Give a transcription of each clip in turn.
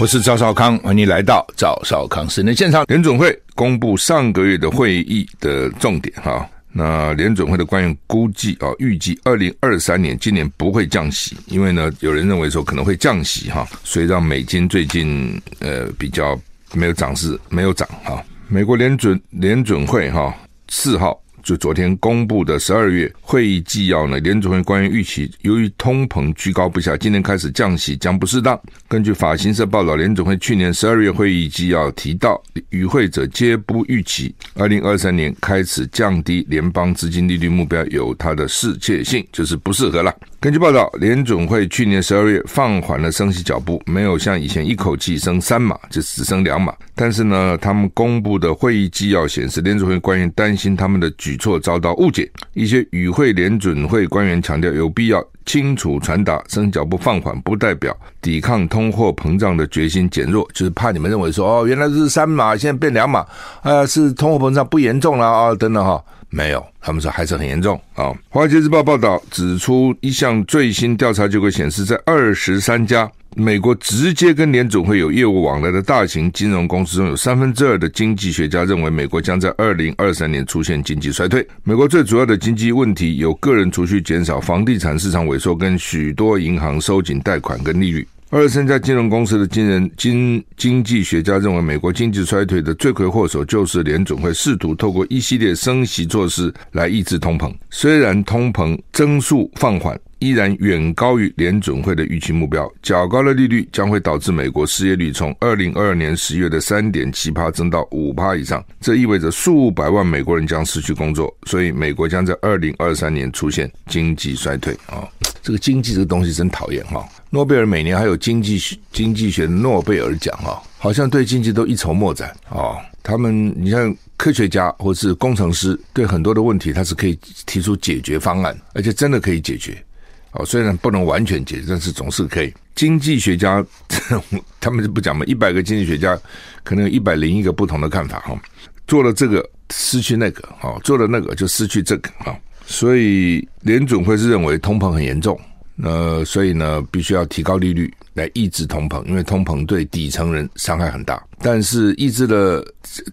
我是赵少康，欢迎来到赵少康室内现场。联准会公布上个月的会议的重点哈，那联准会的官员估计啊，预计二零二三年今年不会降息，因为呢，有人认为说可能会降息哈，所以让美金最近呃比较没有涨势，没有涨哈。美国联准联准会哈四号。就昨天公布的十二月会议纪要呢，联准会官员预期，由于通膨居高不下，今年开始降息将不适当。根据法新社报道，联准会去年十二月会议纪要提到，与会者皆不预期二零二三年开始降低联邦资金利率目标有它的适切性，就是不适合了。根据报道，联准会去年十二月放缓了升息脚步，没有像以前一口气升三码，就只升两码。但是呢，他们公布的会议纪要显示，联准会官员担心他们的举措遭到误解。一些与会联准会官员强调，有必要清楚传达，升息脚步放缓不代表抵抗通货膨胀的决心减弱，就是怕你们认为说，哦，原来是三码，现在变两码，啊，是通货膨胀不严重了啊，等等哈。没有，他们说还是很严重啊。《华尔街日报》报道指出，一项最新调查结果显示，在二十三家美国直接跟联总会有业务往来的大型金融公司中，有三分之二的经济学家认为，美国将在二零二三年出现经济衰退。美国最主要的经济问题有个人储蓄减少、房地产市场萎缩，跟许多银行收紧贷款跟利率。二十三家金融公司的经人经经济学家认为，美国经济衰退的罪魁祸首就是联准会试图透过一系列升息措施来抑制通膨。虽然通膨增速放缓，依然远高于联准会的预期目标。较高的利率将会导致美国失业率从二零二二年十月的三点七趴增到五趴以上，这意味着数百万美国人将失去工作。所以，美国将在二零二三年出现经济衰退啊！这个经济这个东西真讨厌哈。诺贝尔每年还有经济学经济学诺贝尔奖啊，好像对经济都一筹莫展啊。他们你像科学家或是工程师，对很多的问题他是可以提出解决方案，而且真的可以解决。哦，虽然不能完全解决，但是总是可以。经济学家他们就不讲嘛，一百个经济学家可能有一百零一个不同的看法哈。做了这个失去那个，哦，做了那个就失去这个啊。所以联准会是认为通膨很严重。呃，所以呢，必须要提高利率来抑制通膨，因为通膨对底层人伤害很大。但是抑制了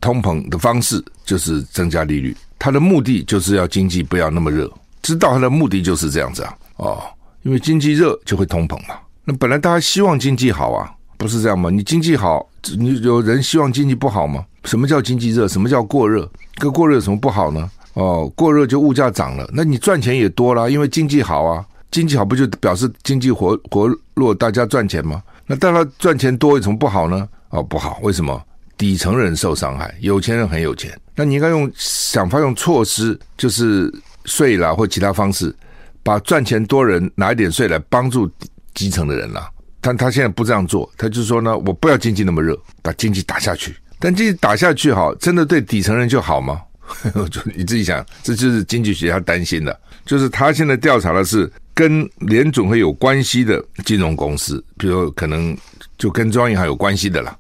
通膨的方式就是增加利率，它的目的就是要经济不要那么热。知道它的目的就是这样子啊，哦，因为经济热就会通膨嘛。那本来大家希望经济好啊，不是这样吗？你经济好，你有人希望经济不好吗？什么叫经济热？什么叫过热？跟过热有什么不好呢？哦，过热就物价涨了，那你赚钱也多了，因为经济好啊。经济好不就表示经济活活络，大家赚钱吗？那大家赚钱多有什么不好呢？哦，不好，为什么？底层人受伤害，有钱人很有钱。那你应该用想法用措施，就是税啦或其他方式，把赚钱多人拿一点税来帮助基层的人啦。但他现在不这样做，他就说呢，我不要经济那么热，把经济打下去。但经济打下去好，真的对底层人就好吗？就你自己想，这就是经济学家担心的，就是他现在调查的是。跟联总会有关系的金融公司，比如可能就跟中央银行有关系的啦，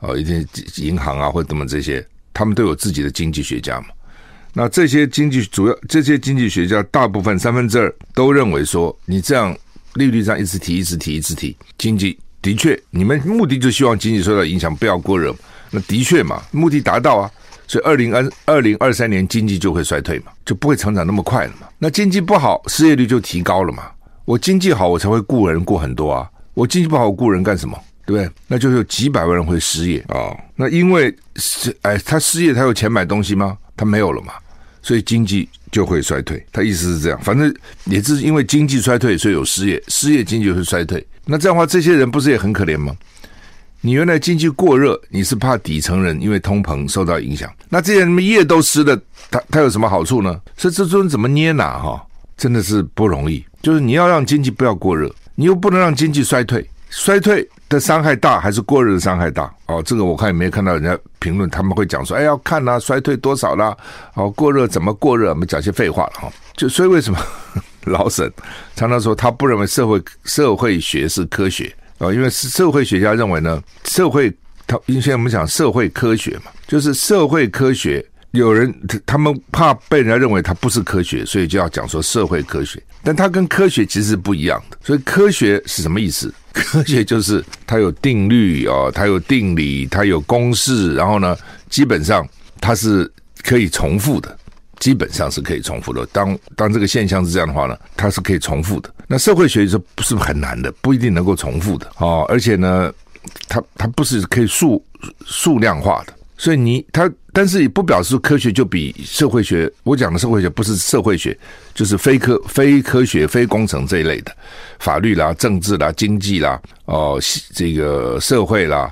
哦，一些银行啊或者怎么这些，他们都有自己的经济学家嘛。那这些经济主要这些经济学家大部分三分之二都认为说，你这样利率上一直提一直提一直提，经济的确你们目的就希望经济受到影响，不要过热，那的确嘛，目的达到啊。所以二零二二零二三年经济就会衰退嘛，就不会成长那么快了嘛。那经济不好，失业率就提高了嘛。我经济好，我才会雇人雇很多啊。我经济不好，我雇人干什么？对不对？那就有几百万人会失业啊、哦。那因为是哎，他失业，他有钱买东西吗？他没有了嘛。所以经济就会衰退。他意思是这样，反正也是因为经济衰退，所以有失业，失业经济会衰退。那这样的话，这些人不是也很可怜吗？你原来经济过热，你是怕底层人因为通膨受到影响。那这些什么业都失了，他他有什么好处呢？所以这尊怎么捏拿哈？真的是不容易。就是你要让经济不要过热，你又不能让经济衰退。衰退的伤害大还是过热的伤害大？哦，这个我看也没有看到人家评论，他们会讲说，哎，要看呐、衰退多少啦？哦，过热怎么过热？我们讲些废话了哈。就所以为什么 老沈常常说他不认为社会社会学是科学？啊，因为是社会学家认为呢，社会他因为现在我们讲社会科学嘛，就是社会科学，有人他他们怕被人家认为它不是科学，所以就要讲说社会科学，但它跟科学其实是不一样的。所以科学是什么意思？科学就是它有定律哦，它有定理，它有公式，然后呢，基本上它是可以重复的，基本上是可以重复的。当当这个现象是这样的话呢，它是可以重复的。那社会学是不是很难的？不一定能够重复的哦，而且呢，它它不是可以数数量化的。所以你它，但是也不表示科学就比社会学。我讲的社会学不是社会学，就是非科、非科学、非工程这一类的，法律啦、政治啦、经济啦，哦，这个社会啦，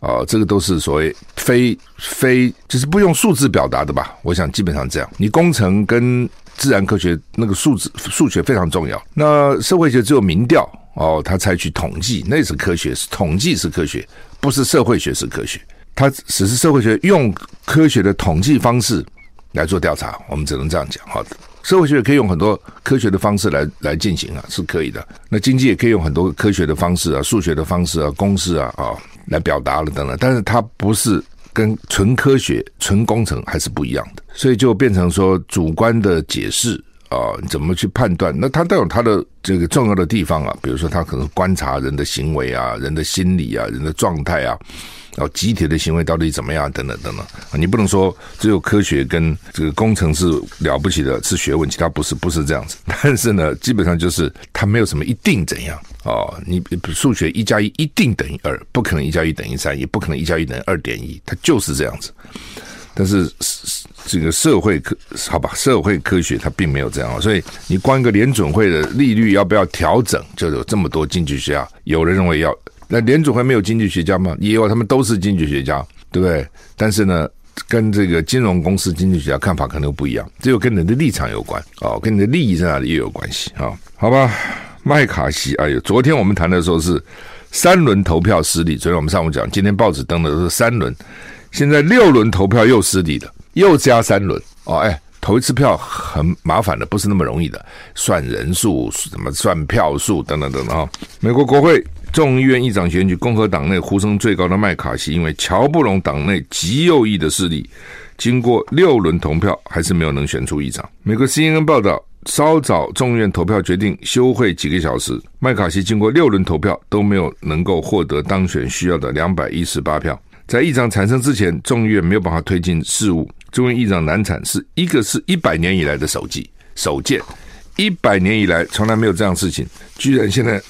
哦，这个都是所谓非非，就是不用数字表达的吧？我想基本上这样。你工程跟自然科学那个数字数学非常重要，那社会学只有民调哦，他采取统计，那是科学，是统计是科学，不是社会学是科学。它只是社会学用科学的统计方式来做调查，我们只能这样讲。好的，社会学可以用很多科学的方式来来进行啊，是可以的。那经济也可以用很多科学的方式啊、数学的方式啊、公式啊啊来表达了等等。但是它不是跟纯科学、纯工程还是不一样的，所以就变成说主观的解释啊，怎么去判断？那它都有它的这个重要的地方啊，比如说它可能观察人的行为啊、人的心理啊、人的状态啊。哦集体的行为到底怎么样？等等等等，你不能说只有科学跟这个工程是了不起的，是学问，其他不是，不是这样子。但是呢，基本上就是它没有什么一定怎样哦。你数学一加一一定等于二，不可能一加一等于三，也不可能一加一等于二点一，它就是这样子。但是这个社会科，好吧，社会科学它并没有这样，所以你光一个联准会的利率要不要调整，就有这么多经济学家，有人认为要。那联组会没有经济学家吗？也有，他们都是经济学家，对不对？但是呢，跟这个金融公司经济学家看法可能不一样，只有跟你的立场有关哦，跟你的利益在哪里也有关系啊、好吧，麦卡锡，哎呦，昨天我们谈的时候是三轮投票失利，昨天我们上午讲，今天报纸登的都是三轮，现在六轮投票又失利了，又加三轮哦，哎，投一次票很麻烦的，不是那么容易的，算人数，什么算票数等等等等啊、美国国会。众议院议长选举，共和党内呼声最高的麦卡锡，因为乔布隆党内极右翼的势力，经过六轮投票，还是没有能选出议长。美国 CNN 报道，稍早众议院投票决定休会几个小时，麦卡锡经过六轮投票都没有能够获得当选需要的两百一十八票。在议长产生之前，众议院没有办法推进事务。众议院议长难产是一个是一百年以来的首记首见，一百年以来从来没有这样事情，居然现在。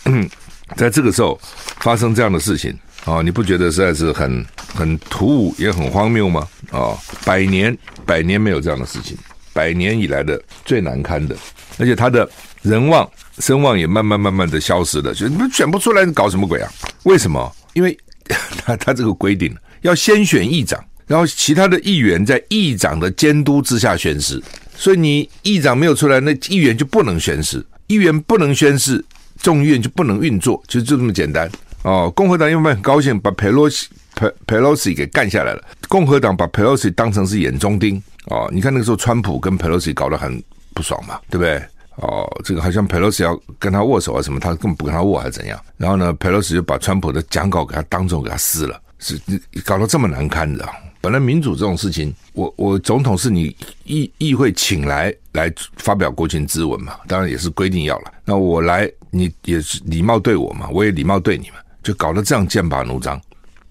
在这个时候发生这样的事情啊、你不觉得实在是很很突兀也很荒谬吗？啊、百年百年没有这样的事情，百年以来的最难堪的，而且他的人望声望也慢慢慢慢的消失了，就你们选不出来，你搞什么鬼啊？为什么？因为 他他这个规定要先选议长，然后其他的议员在议长的监督之下宣誓，所以你议长没有出来，那议员就不能宣誓，议员不能宣誓。众议院就不能运作，就就这么简单哦。共和党因为很高兴把佩洛西佩佩洛西给干下来了，共和党把佩洛西当成是眼中钉哦。你看那个时候，川普跟佩洛西搞得很不爽嘛，对不对？哦，这个好像佩洛西要跟他握手啊什么，他根本不跟他握还是怎样？然后呢，佩洛西就把川普的讲稿给他当众给他撕了，是搞得这么难堪的。本来民主这种事情，我我总统是你议议会请来来发表国情咨文嘛，当然也是规定要了。那我来，你也是礼貌对我嘛，我也礼貌对你们，就搞得这样剑拔弩张，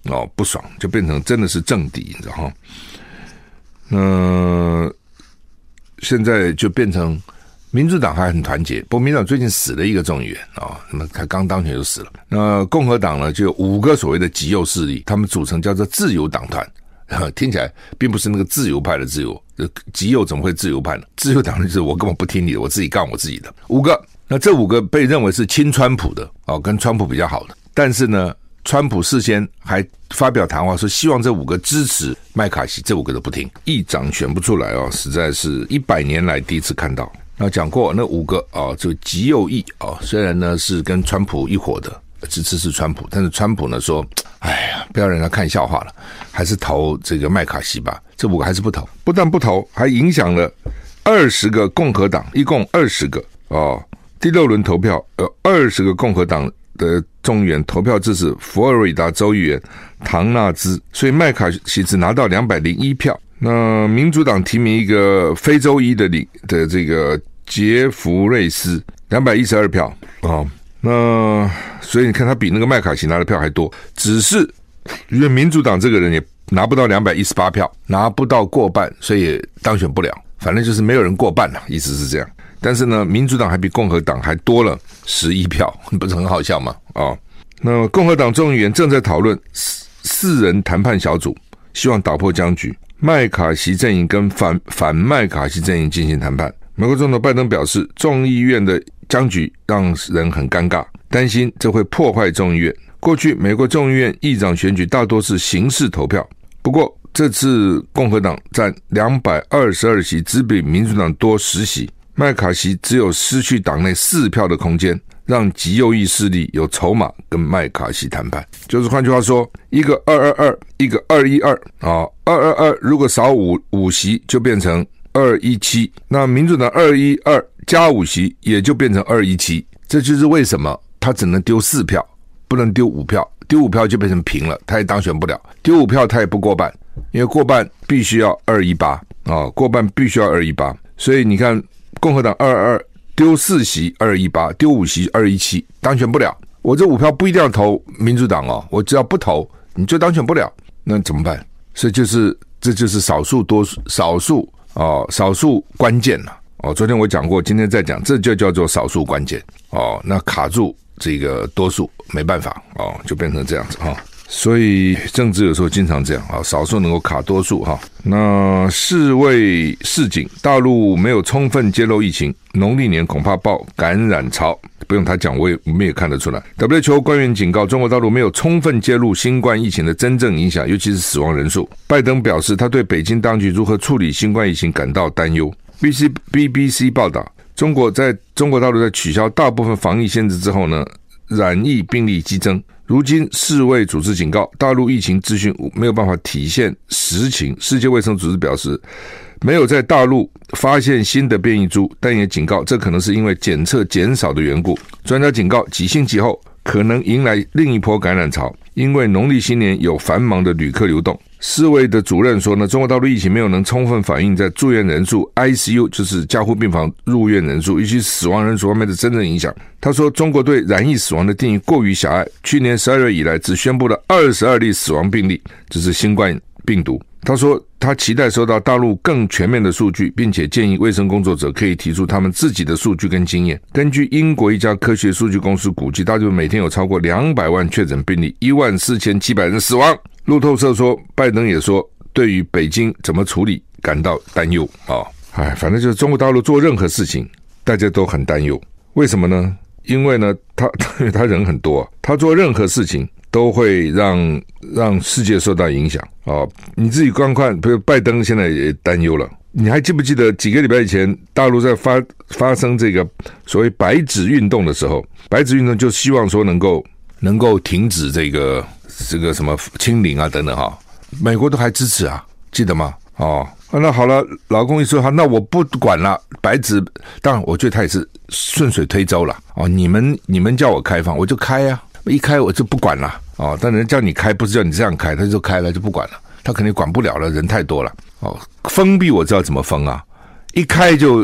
哦，不爽，就变成真的是政敌，你知道哈？那现在就变成民主党还很团结，不过民主党最近死了一个众议员啊，那么才刚当选就死了。那共和党呢，就有五个所谓的极右势力，他们组成叫做自由党团。听起来并不是那个自由派的自由，极右怎么会自由派呢？自由党就是我根本不听你的，我自己干我自己的。五个，那这五个被认为是亲川普的哦，跟川普比较好的。但是呢，川普事先还发表谈话说，希望这五个支持麦卡锡，这五个都不听，议长选不出来哦，实在是一百年来第一次看到。那讲过那五个哦，就极右翼哦，虽然呢是跟川普一伙的。支持是川普，但是川普呢说：“哎呀，不要让他看笑话了，还是投这个麦卡锡吧。”这五个还是不投，不但不投，还影响了二十个共和党，一共二十个哦。第六轮投票，有二十个共和党的众议员投票支持佛罗里达州议员唐纳兹，所以麦卡锡只拿到两百零一票。那民主党提名一个非洲裔的的这个杰弗瑞斯，两百一十二票啊。那所以你看，他比那个麦卡锡拿的票还多，只是因为民主党这个人也拿不到两百一十八票，拿不到过半，所以也当选不了。反正就是没有人过半了，意思是这样。但是呢，民主党还比共和党还多了十一票，不是很好笑吗？啊、哦，那共和党众议员正在讨论四四人谈判小组，希望打破僵局。麦卡锡阵营跟反反麦卡锡阵营进行谈判。美国总统拜登表示，众议院的僵局让人很尴尬，担心这会破坏众议院。过去美国众议院议长选举大多是形式投票，不过这次共和党占两百二十二席，只比民主党多十席。麦卡锡只有失去党内四票的空间，让极右翼势力有筹码跟麦卡锡谈判。就是换句话说，一个二二二，一个二一二啊，二二二如果少五五席就变成二一七，那民主党二一二加五席也就变成二一七。这就是为什么他只能丢四票，不能丢五票，丢五票就变成平了，他也当选不了。丢五票他也不过半，因为过半必须要二一八啊，过半必须要二一八，所以你看。共和党二二二丢四席二一八，丢五席二一七，当选不了。我这五票不一定要投民主党哦，我只要不投，你就当选不了。那怎么办？所以就是这就是少数多数，少数哦，少数关键了哦。昨天我讲过，今天再讲，这就叫做少数关键哦。那卡住这个多数没办法哦，就变成这样子哈。哦所以政治有时候经常这样啊，少数能够卡多数哈。那世卫示警，大陆没有充分揭露疫情，农历年恐怕爆感染潮。不用他讲，我也我们也看得出来。WHO 官员警告，中国大陆没有充分揭露新冠疫情的真正影响，尤其是死亡人数。拜登表示，他对北京当局如何处理新冠疫情感到担忧。BBC BBC 报道，中国在中国大陆在取消大部分防疫限制之后呢，染疫病例激增。如今，世卫组织警告，大陆疫情资讯没有办法体现实情。世界卫生组织表示，没有在大陆发现新的变异株，但也警告，这可能是因为检测减少的缘故。专家警告，几星期后可能迎来另一波感染潮，因为农历新年有繁忙的旅客流动。世卫的主任说呢，中国大陆疫情没有能充分反映在住院人数 （ICU） 就是加护病房入院人数以及死亡人数方面的真正影响。他说，中国对染疫死亡的定义过于狭隘。去年十二月以来，只宣布了二十二例死亡病例，这是新冠病毒。他说，他期待收到大陆更全面的数据，并且建议卫生工作者可以提出他们自己的数据跟经验。根据英国一家科学数据公司估计，大陆每天有超过两百万确诊病例，一万四千七百人死亡。路透社说，拜登也说，对于北京怎么处理感到担忧啊！哎，反正就是中国大陆做任何事情，大家都很担忧。为什么呢？因为呢，他 因为他人很多，他做任何事情都会让让世界受到影响啊！你自己观看，比如拜登现在也担忧了。你还记不记得几个礼拜以前，大陆在发发生这个所谓“白纸运动”的时候，“白纸运动”就希望说能够能够停止这个。这个什么清零啊等等哈，美国都还支持啊，记得吗？哦，那好了，老公一说哈，那我不管了。白纸，当然我觉得他也是顺水推舟了。哦，你们你们叫我开放，我就开呀、一开我就不管了。哦，但人叫你开，不是叫你这样开，他就开了就不管了。他肯定管不了了，人太多了。哦，封闭我知道怎么封啊，一开就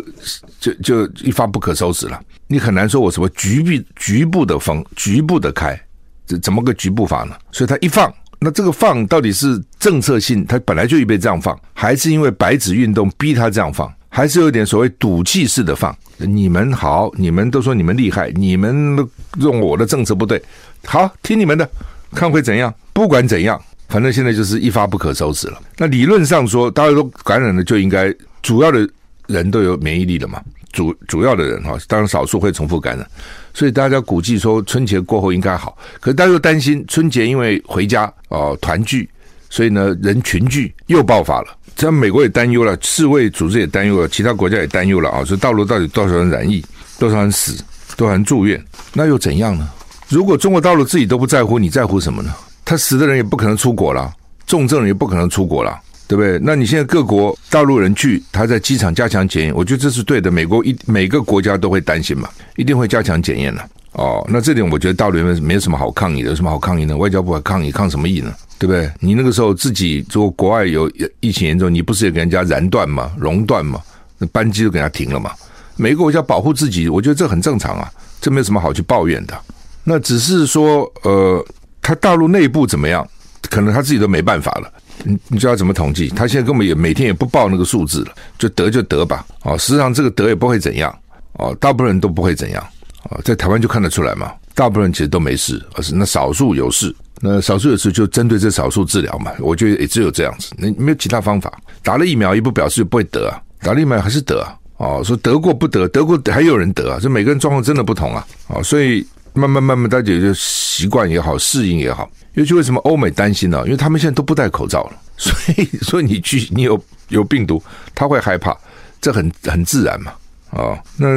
就就一发不可收拾了。你很难说我什么局部局部的封，局部的开。这怎么个局部法呢？所以他一放，那这个放到底是政策性，他本来就预备这样放，还是因为白纸运动逼他这样放，还是有点所谓赌气式的放？你们好，你们都说你们厉害，你们用我的政策不对，好，听你们的，看会怎样？不管怎样，反正现在就是一发不可收拾了。那理论上说，大家都感染了，就应该主要的人都有免疫力了嘛？主主要的人哈，当然少数会重复感染。所以大家估计说春节过后应该好，可是大家又担心春节因为回家哦团聚，所以呢人群聚又爆发了。这样美国也担忧了，世卫组织也担忧了，其他国家也担忧了啊！说大陆到底多少人染疫，多少人死，多少人住院，那又怎样呢？如果中国大陆自己都不在乎，你在乎什么呢？他死的人也不可能出国了，重症人也不可能出国了。对不对？那你现在各国大陆人去，他在机场加强检验，我觉得这是对的。美国一每个国家都会担心嘛，一定会加强检验的。哦，那这点我觉得大陆人没有什么好抗议的，有什么好抗议呢？外交部还抗议，抗什么议呢？对不对？你那个时候自己如果国外有疫情严重，你不是也给人家燃断吗？熔断吗？那班机都给他停了嘛？每个国家保护自己，我觉得这很正常啊。这没有什么好去抱怨的。那只是说，呃，他大陆内部怎么样？可能他自己都没办法了。你你知道怎么统计？他现在根本也每天也不报那个数字了，就得就得吧。哦，实际上这个得也不会怎样。哦，大部分人都不会怎样。哦，在台湾就看得出来嘛，大部分人其实都没事，而是那少数有事。那少数有事就针对这少数治疗嘛。我觉得也只有这样子，那没有其他方法。打了疫苗也不表示不会得啊，打了疫苗还是得啊。哦，说得过不得，得过还有人得啊，这每个人状况真的不同啊。哦，所以。慢慢慢慢，大家就习惯也好，适应也好。尤其为什么欧美担心呢？因为他们现在都不戴口罩了，所以所以你去你有有病毒，他会害怕，这很很自然嘛。啊、哦，那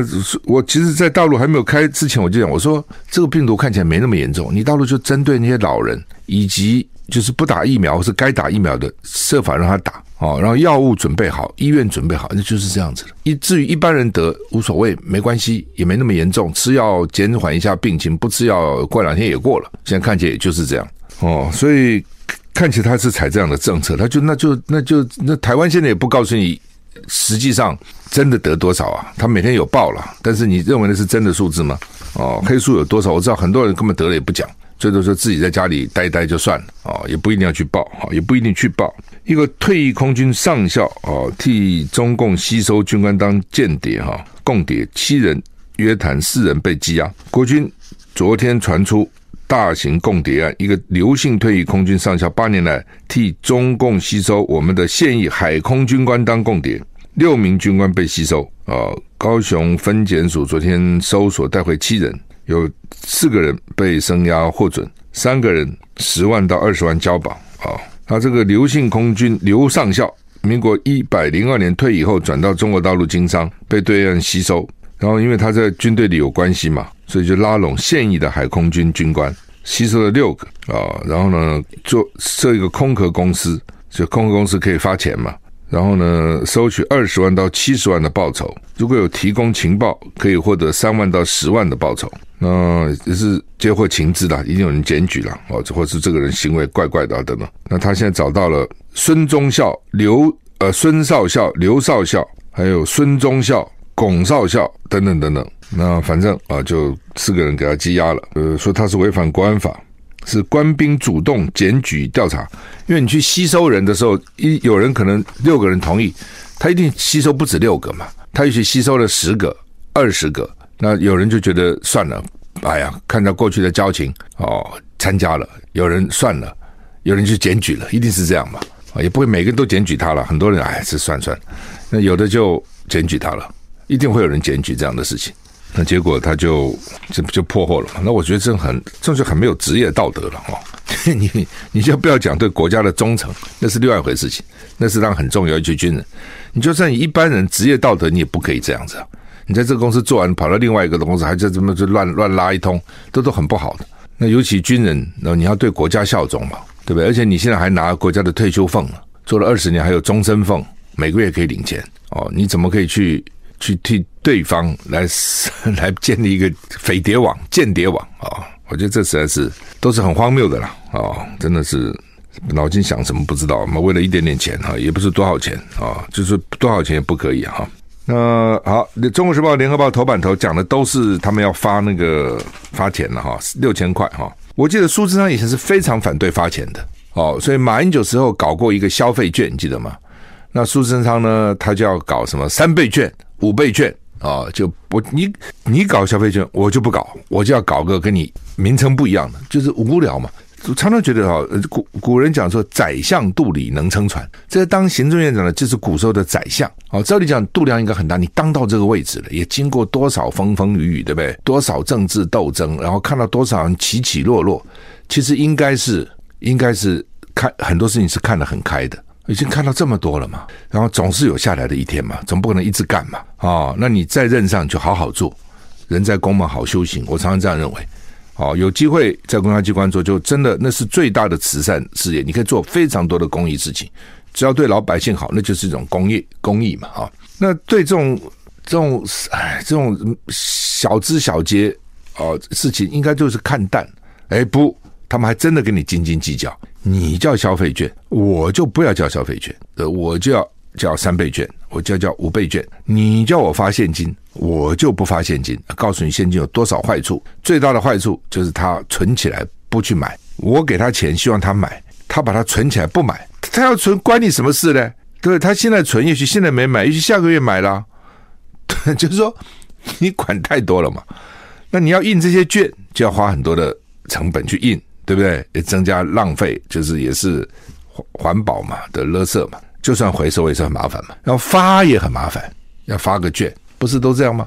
我其实，在大陆还没有开之前，我就讲，我说这个病毒看起来没那么严重，你大陆就针对那些老人以及就是不打疫苗或是该打疫苗的，设法让他打。哦，然后药物准备好，医院准备好，那就是这样子的。以至于一般人得无所谓，没关系，也没那么严重，吃药减缓一下病情，不吃药过两天也过了。现在看起来也就是这样。哦，所以看起来他是采这样的政策，他就那就那就那台湾现在也不告诉你，实际上真的得多少啊？他每天有报了，但是你认为那是真的数字吗？哦，黑数有多少？我知道很多人根本得了也不讲。最多说自己在家里待一待就算了啊，也不一定要去报啊，也不一定去报。一个退役空军上校啊，替中共吸收军官当间谍哈，共谍七人约谈四人被羁押。国军昨天传出大型共谍案，一个刘姓退役空军上校八年来替中共吸收我们的现役海空军官当共谍，六名军官被吸收啊。高雄分检署昨天搜索带回七人。有四个人被声押获准，三个人十万到二十万交保啊。他这个刘姓空军刘上校，民国一百零二年退役后转到中国大陆经商，被对岸吸收。然后因为他在军队里有关系嘛，所以就拉拢现役的海空军军官，吸收了六个啊。然后呢，做设一个空壳公司，就空壳公司可以发钱嘛。然后呢，收取二十万到七十万的报酬，如果有提供情报，可以获得三万到十万的报酬。那也是接获情资的，一定有人检举了哦，或是这个人行为怪怪的等等。那他现在找到了孙忠孝、刘呃孙少校、刘少校，还有孙忠孝、龚少校等等等等。那反正啊，就四个人给他羁押了。呃，说他是违反国安法，是官兵主动检举调查。因为你去吸收人的时候，一有人可能六个人同意，他一定吸收不止六个嘛，他也许吸收了十个、二十个。那有人就觉得算了，哎呀，看到过去的交情哦，参加了。有人算了，有人去检举了，一定是这样嘛？啊，也不会每个人都检举他了。很多人哎，这算算。那有的就检举他了，一定会有人检举这样的事情。那结果他就这不就破获了嘛？那我觉得这很，这就很没有职业道德了哦。你你就不要讲对国家的忠诚，那是另外一回事情，那是让很重要一群军人。你就算一般人职业道德，你也不可以这样子啊。你在这个公司做完，跑到另外一个公司，还在这么就乱乱拉一通，这都很不好的。那尤其军人，那你要对国家效忠嘛，对不对？而且你现在还拿国家的退休俸，做了二十年，还有终身俸，每个月可以领钱哦。你怎么可以去去替对方来 来建立一个匪谍网、间谍网啊、我觉得这实在是都是很荒谬的啦啊、哦！真的是脑筋想什么不知道嘛？为了一点点钱哈，也不是多少钱啊、就是多少钱也不可以哈。那好，《中国时报》《联合报》头版头讲的都是他们要发那个发钱了哈，六千块哈。我记得苏贞昌以前是非常反对发钱的哦，所以马英九时候搞过一个消费券，记得吗？那苏贞昌呢，他就要搞什么三倍券、五倍券啊、就我你你搞消费券，我就不搞，我就要搞个跟你名称不一样的，就是无聊嘛。常常觉得哈，古古人讲说“宰相肚里能撑船”，这当行政院长的就是古时候的宰相。哦，照理讲肚量应该很大，你当到这个位置了，也经过多少风风雨雨，对不对？多少政治斗争，然后看到多少人起起落落，其实应该是应该是看很多事情是看得很开的，已经看到这么多了嘛。然后总是有下来的一天嘛，总不可能一直干嘛。哦，那你在任上就好好做，人在宫门好修行。我常常这样认为。哦，有机会在公家机关做，就真的那是最大的慈善事业。你可以做非常多的公益事情，只要对老百姓好，那就是一种公益公益嘛。啊，那对这种这种哎这种小枝小节哦事情，应该就是看淡。哎，不，他们还真的跟你斤斤计较。你叫消费券，我就不要叫消费券，呃，我就要叫三倍券。我就要叫五倍券。你叫我发现金，我就不发现金。告诉你现金有多少坏处，最大的坏处就是他存起来不去买。我给他钱，希望他买，他把它存起来不买，他要存关你什么事呢？对，他现在存，也许现在没买，也许下个月买了。对，就是说你管太多了嘛。那你要印这些券，就要花很多的成本去印，对不对？也增加浪费，就是也是环保嘛的垃圾嘛。就算回收也是很麻烦嘛。要发也很麻烦，要发个券，不是都这样吗？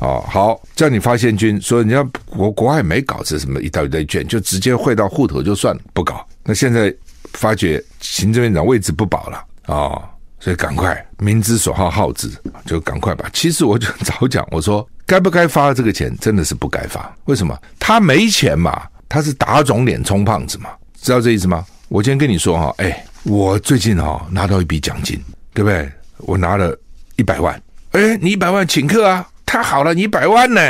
哦，好，叫你发现金，所以人家国国外没搞这什么一大堆券，就直接汇到户头就算，不搞。那现在发觉行政院长位置不保了啊。哦所以赶快，民之所好好之，就赶快吧。其实我就早讲，我说该不该发这个钱，真的是不该发。为什么？他没钱嘛，他是打肿脸充胖子嘛，知道这意思吗？我今天跟你说哈，哎，我最近哈拿到一笔奖金，对不对？我拿了一百万，哎，你一百万请客啊，太好了，你一百万呢？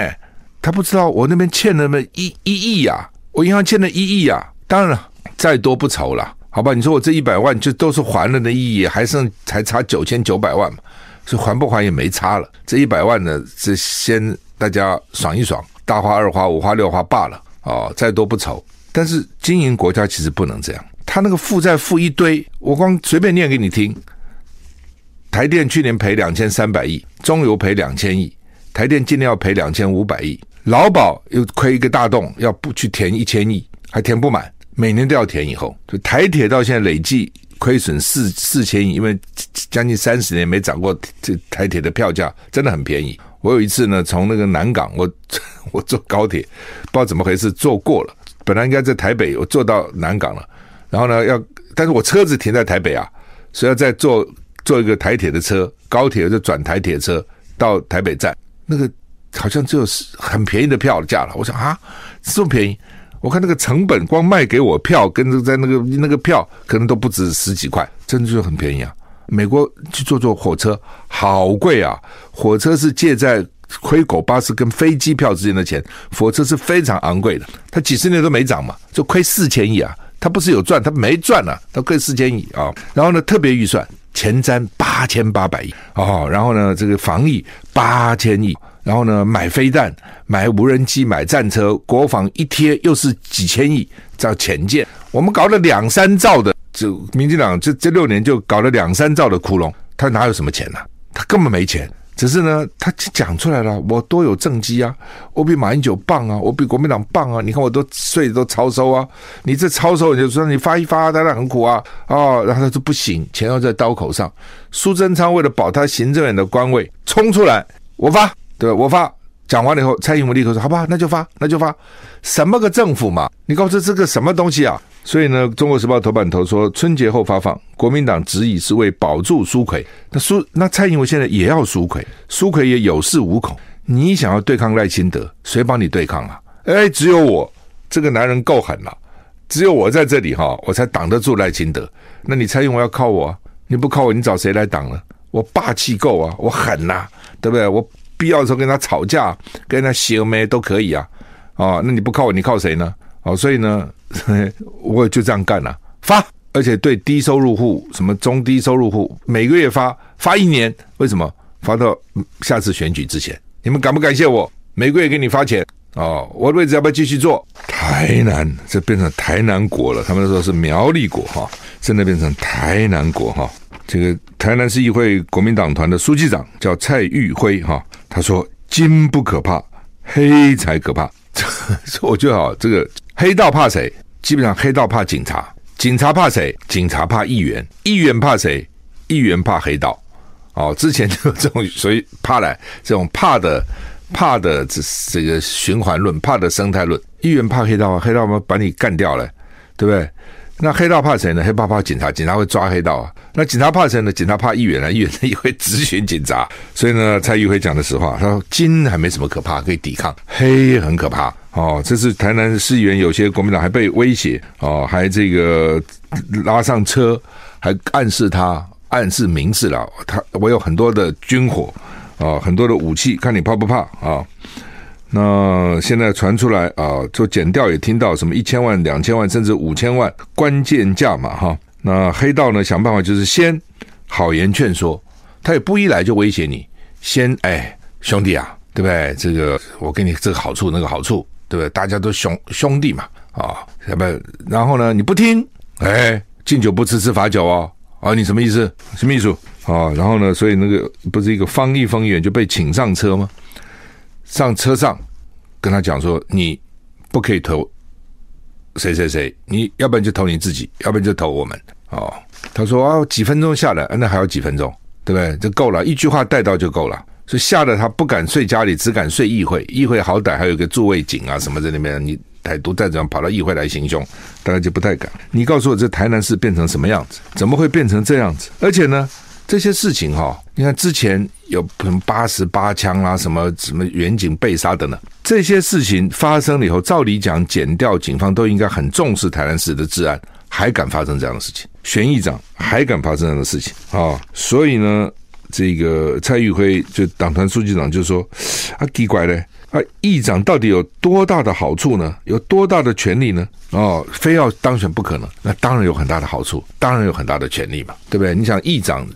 他不知道我那边欠了那么一一亿呀，我银行欠了一亿呀。当然了，再多不愁了。好吧，你说我这一百万就都是还了的意义，还剩才差九千九百万嘛，所以还不还也没差了。这一百万呢，是先大家爽一爽，大花二花五花六花罢了哦，再多不愁。但是经营国家其实不能这样，他那个负债负一堆，我光随便念给你听。台电去年赔两千三百亿，中油赔两千亿，台电今年要赔两千五百亿，劳保又亏一个大洞，要不去填一千亿，还填不满。每年都要填，以后就台铁到现在累计亏损四四千亿，因为将近三十年没涨过，这台铁的票价真的很便宜。我有一次呢，从那个南港，我 我坐高铁，不知道怎么回事坐过了，本来应该在台北，我坐到南港了，然后呢要，但是我车子停在台北啊，所以要再坐坐一个台铁的车，高铁就转台铁车到台北站，那个好像只有很便宜的票价了。我想啊，这么便宜。我看那个成本，光卖给我票跟在那个那个票，可能都不止十几块，真的就很便宜啊！美国去坐坐火车好贵啊，火车是借在亏狗巴士跟飞机票之间的钱，火车是非常昂贵的，它几十年都没涨嘛，就亏四千亿啊！它不是有赚，它没赚啊，它亏四千亿啊！然后呢，特别预算前瞻八千八百亿哦，然后呢，这个防疫八千亿。然后呢，买飞弹、买无人机、买战车，国防一贴又是几千亿，叫潜舰。我们搞了两三兆的，就民进党这这六年就搞了两三兆的窟窿，他哪有什么钱呢、啊？他根本没钱。只是呢，他讲出来了，我多有政绩啊，我比马英九棒啊，我比国民党棒啊。你看我都税都超收啊，你这超收你就说你发一发，当然很苦啊啊、哦。然后他说不行，钱要在刀口上。苏贞昌为了保他行政院的官位，冲出来，我发。对，我发讲完了以后，蔡英文立刻说：“好吧，那就发，那就发。什么个政府嘛？你告诉这这个什么东西啊？”所以呢，《中国时报》头版头说，春节后发放，国民党执意是为保住苏奎。那苏那蔡英文现在也要苏奎，苏奎也有恃无恐。你想要对抗赖清德，谁帮你对抗啊？哎，只有我这个男人够狠了，只有我在这里哈，我才挡得住赖清德。那你蔡英文要靠我，你不靠我，你找谁来挡呢？我霸气够啊，我狠呐、啊，对不对？我。必要的时候跟他吵架，跟他邪咩都可以啊，哦，那你不靠我，你靠谁呢？哦，所以呢，我就这样干了，发，而且对低收入户、什么中低收入户，每个月发，发一年，为什么？发到下次选举之前，你们感不感谢我？每个月给你发钱，哦，我的位置要不要继续做？台南这变成台南国了，他们说是苗栗国哈，真的变成台南国哈。这个台南市议会国民党团的书记长叫蔡玉辉哈。他说：“金不可怕，黑才可怕。这我觉得啊，这个黑道怕谁？基本上黑道怕警察，警察怕谁？警察怕议员，议员怕谁？议员怕黑道。哦，之前就有这种所以怕来这种怕的怕的这这个循环论，怕的生态论。议员怕黑道啊，黑道嘛把你干掉了，对不对？”那黑道怕谁呢？黑道怕警察，警察会抓黑道啊。那警察怕谁呢？警察怕议员啊，议员也会质询警察。所以呢，蔡玉辉讲的实话，他说金还没什么可怕，可以抵抗，黑很可怕哦。这是台南市议员有些国民党还被威胁哦，还这个拉上车，还暗示他，暗示明示了他，我有很多的军火啊，很多的武器，看你怕不怕啊？那现在传出来啊，就检调也听到什么一千万、两千万，甚至五千万关键价嘛哈。那黑道呢，想办法就是先好言劝说，他也不一来就威胁你，先哎兄弟啊，对不对？这个我给你这个好处那个好处，对不对？大家都兄兄弟嘛，啊，要不然后呢你不听，哎，敬酒不吃吃罚酒哦，啊，你什么意思？什么意思？啊，然后呢，所以那个不是一个方毅丰原就被请上车吗？上车上跟他讲说，你不可以投谁谁谁，你要不然就投你自己，要不然就投我们。哦，他说啊，几分钟下来，那还要几分钟，对不对？这够了，一句话带到就够了。所以吓得他不敢睡家里，只敢睡议会。议会好歹还有个驻卫警啊什么在里面，你歹毒再怎样跑到议会来行凶，大家就不太敢。你告诉我，这台南市变成什么样子？怎么会变成这样子？而且呢？这些事情哈，你看之前有什么八十八枪啊，什么什么远景被杀等等，这些事情发生了以后，照理讲，检调警方都应该很重视台南市的治安，还敢发生这样的事情？选议长还敢发生这样的事情啊？所以呢，这个蔡玉辉就党团书记长就说啊，奇怪嘞，啊，议长到底有多大的好处呢？有多大的权力呢？哦，非要当选不可能？那当然有很大的好处，当然有很大的权力嘛，对不对？你想议长。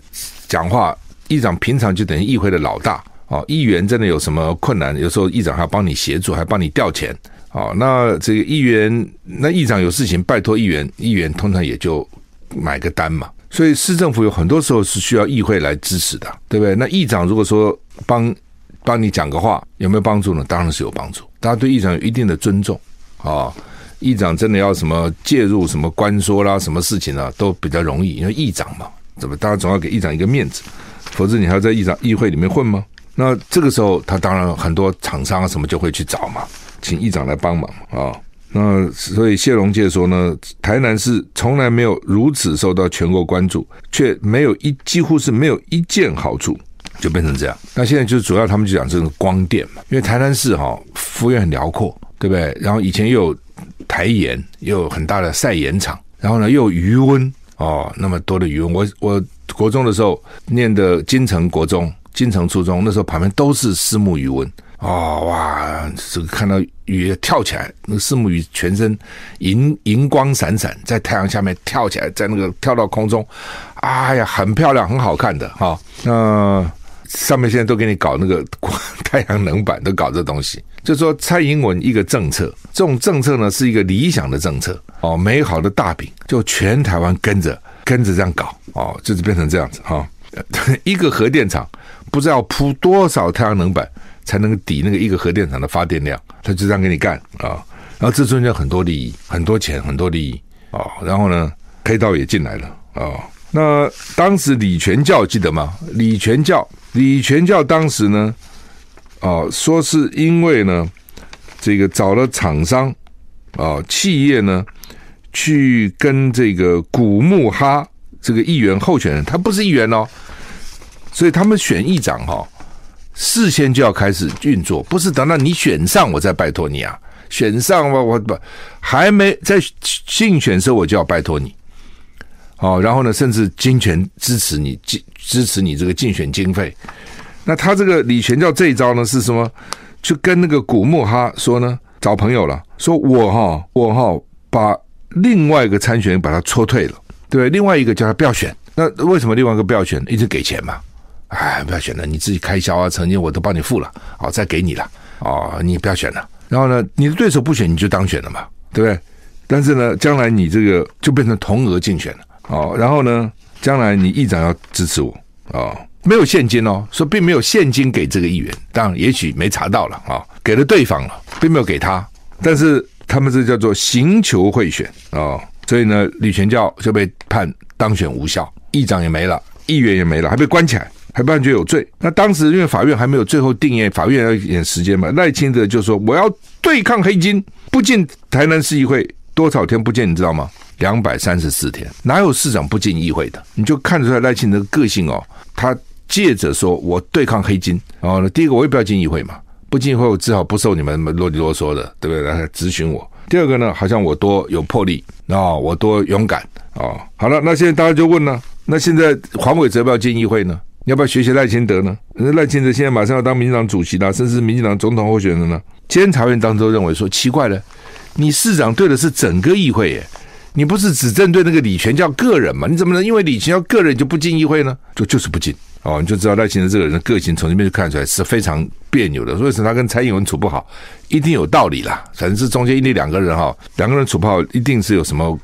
讲话，议长平常就等于议会的老大哦。议员真的有什么困难，有时候议长还要帮你协助，还帮你调钱哦。那这个议员，那议长有事情拜托议员，议员通常也就买个单嘛。所以市政府有很多时候是需要议会来支持的，对不对？那议长如果说帮帮你讲个话，有没有帮助呢？当然是有帮助。大家对议长有一定的尊重啊、议长真的要什么介入什么关说啦，什么事情啊，都比较容易，因为议长嘛。怎么？大家总要给议长一个面子，否则你还要在议长议会里面混吗？那这个时候，他当然很多厂商啊什么就会去找嘛，请议长来帮忙啊。那所以谢龙介说呢，台南市从来没有如此受到全国关注，却没有一几乎是没有一件好处，就变成这样。那现在就主要他们就讲这个光电嘛，因为台南市哈幅员很辽阔，对不对？然后以前又有台盐，又有很大的晒盐场，然后呢又有鱼温。哦，那么多的鱼温，我我国中的时候念的金城国中、金城初中，那时候旁边都是四目鱼温。哦哇，这个看到鱼跳起来，那个虱目鱼全身银银光闪闪，在太阳下面跳起来，在那个跳到空中，哎呀，很漂亮，很好看的哈。那、上面现在都给你搞那个 太阳能板，都搞这东西。就说蔡英文一个政策，这种政策呢是一个理想的政策哦，美好的大饼，就全台湾跟着跟着这样搞哦，就是变成这样子哈、哦。一个核电厂不知道铺多少太阳能板才能抵那个一个核电厂的发电量，他就这样给你干啊、然后这中间很多利益，很多钱，很多利益哦。然后呢，黑道也进来了啊、哦。那当时李全教记得吗？李全教，李全教当时呢？哦，说是因为呢，这个找了厂商啊、企业呢，去跟这个古木哈这个议员候选人，他不是议员哦，所以他们选议长哈、哦，事先就要开始运作，不是等到你选上我再拜托你啊，选上我我不还没在竞选时候我就要拜托你，哦，然后呢，甚至金钱支持你，支持你这个竞选经费。那他这个李全教这一招呢是什么？就跟那个古木哈说呢，找朋友了，说我哈我哈把另外一个参选把他戳退了，对？另外一个叫他不要选，那为什么另外一个不要选？一直给钱嘛，哎，不要选了，你自己开销啊，曾经我都帮你付了，好，再给你了，哦，你不要选了。然后呢，你的对手不选，你就当选了嘛，对不对？但是呢，将来你这个就变成同额竞选了，哦，然后呢，将来你议长要支持我，哦。没有现金哦，说并没有现金给这个议员，当然也许没查到了啊，给了对方了，并没有给他，但是他们这叫做行求贿选啊，所以呢，李全教就被判当选无效，议长也没了，议员也没了，还被关起来，还判决有罪。那当时因为法院还没有最后定谳，法院要一点时间嘛，赖清德就说我要对抗黑金，不进台南市议会多少天不见，你知道吗？两百三十四天，哪有市长不进议会的？你就看出来赖清德个性哦，他。借着说，我对抗黑金，然后呢，第一个我也不要进议会嘛，不进议会我只好不受你们啰里啰嗦的，对不对？来咨询我。第二个呢，好像我多有魄力啊，我多勇敢啊。好了，那现在大家就问了，那现在黄伟哲要不要进议会呢？要不要学习赖清德呢？赖清德现在马上要当民进党主席了，甚至民进党总统候选人呢。监察院当中认为说奇怪了，你市长对的是整个议会耶，你不是只针对那个李全教个人嘛？你怎么能因为李全教个人就不进议会呢？就就是不进哦，你就知道赖清德这个人的个性从这边就看出来是非常别扭的。所以是他跟蔡英文处不好，一定有道理啦。反正是中间一定两个人哈，两个人处不好，一定是有什么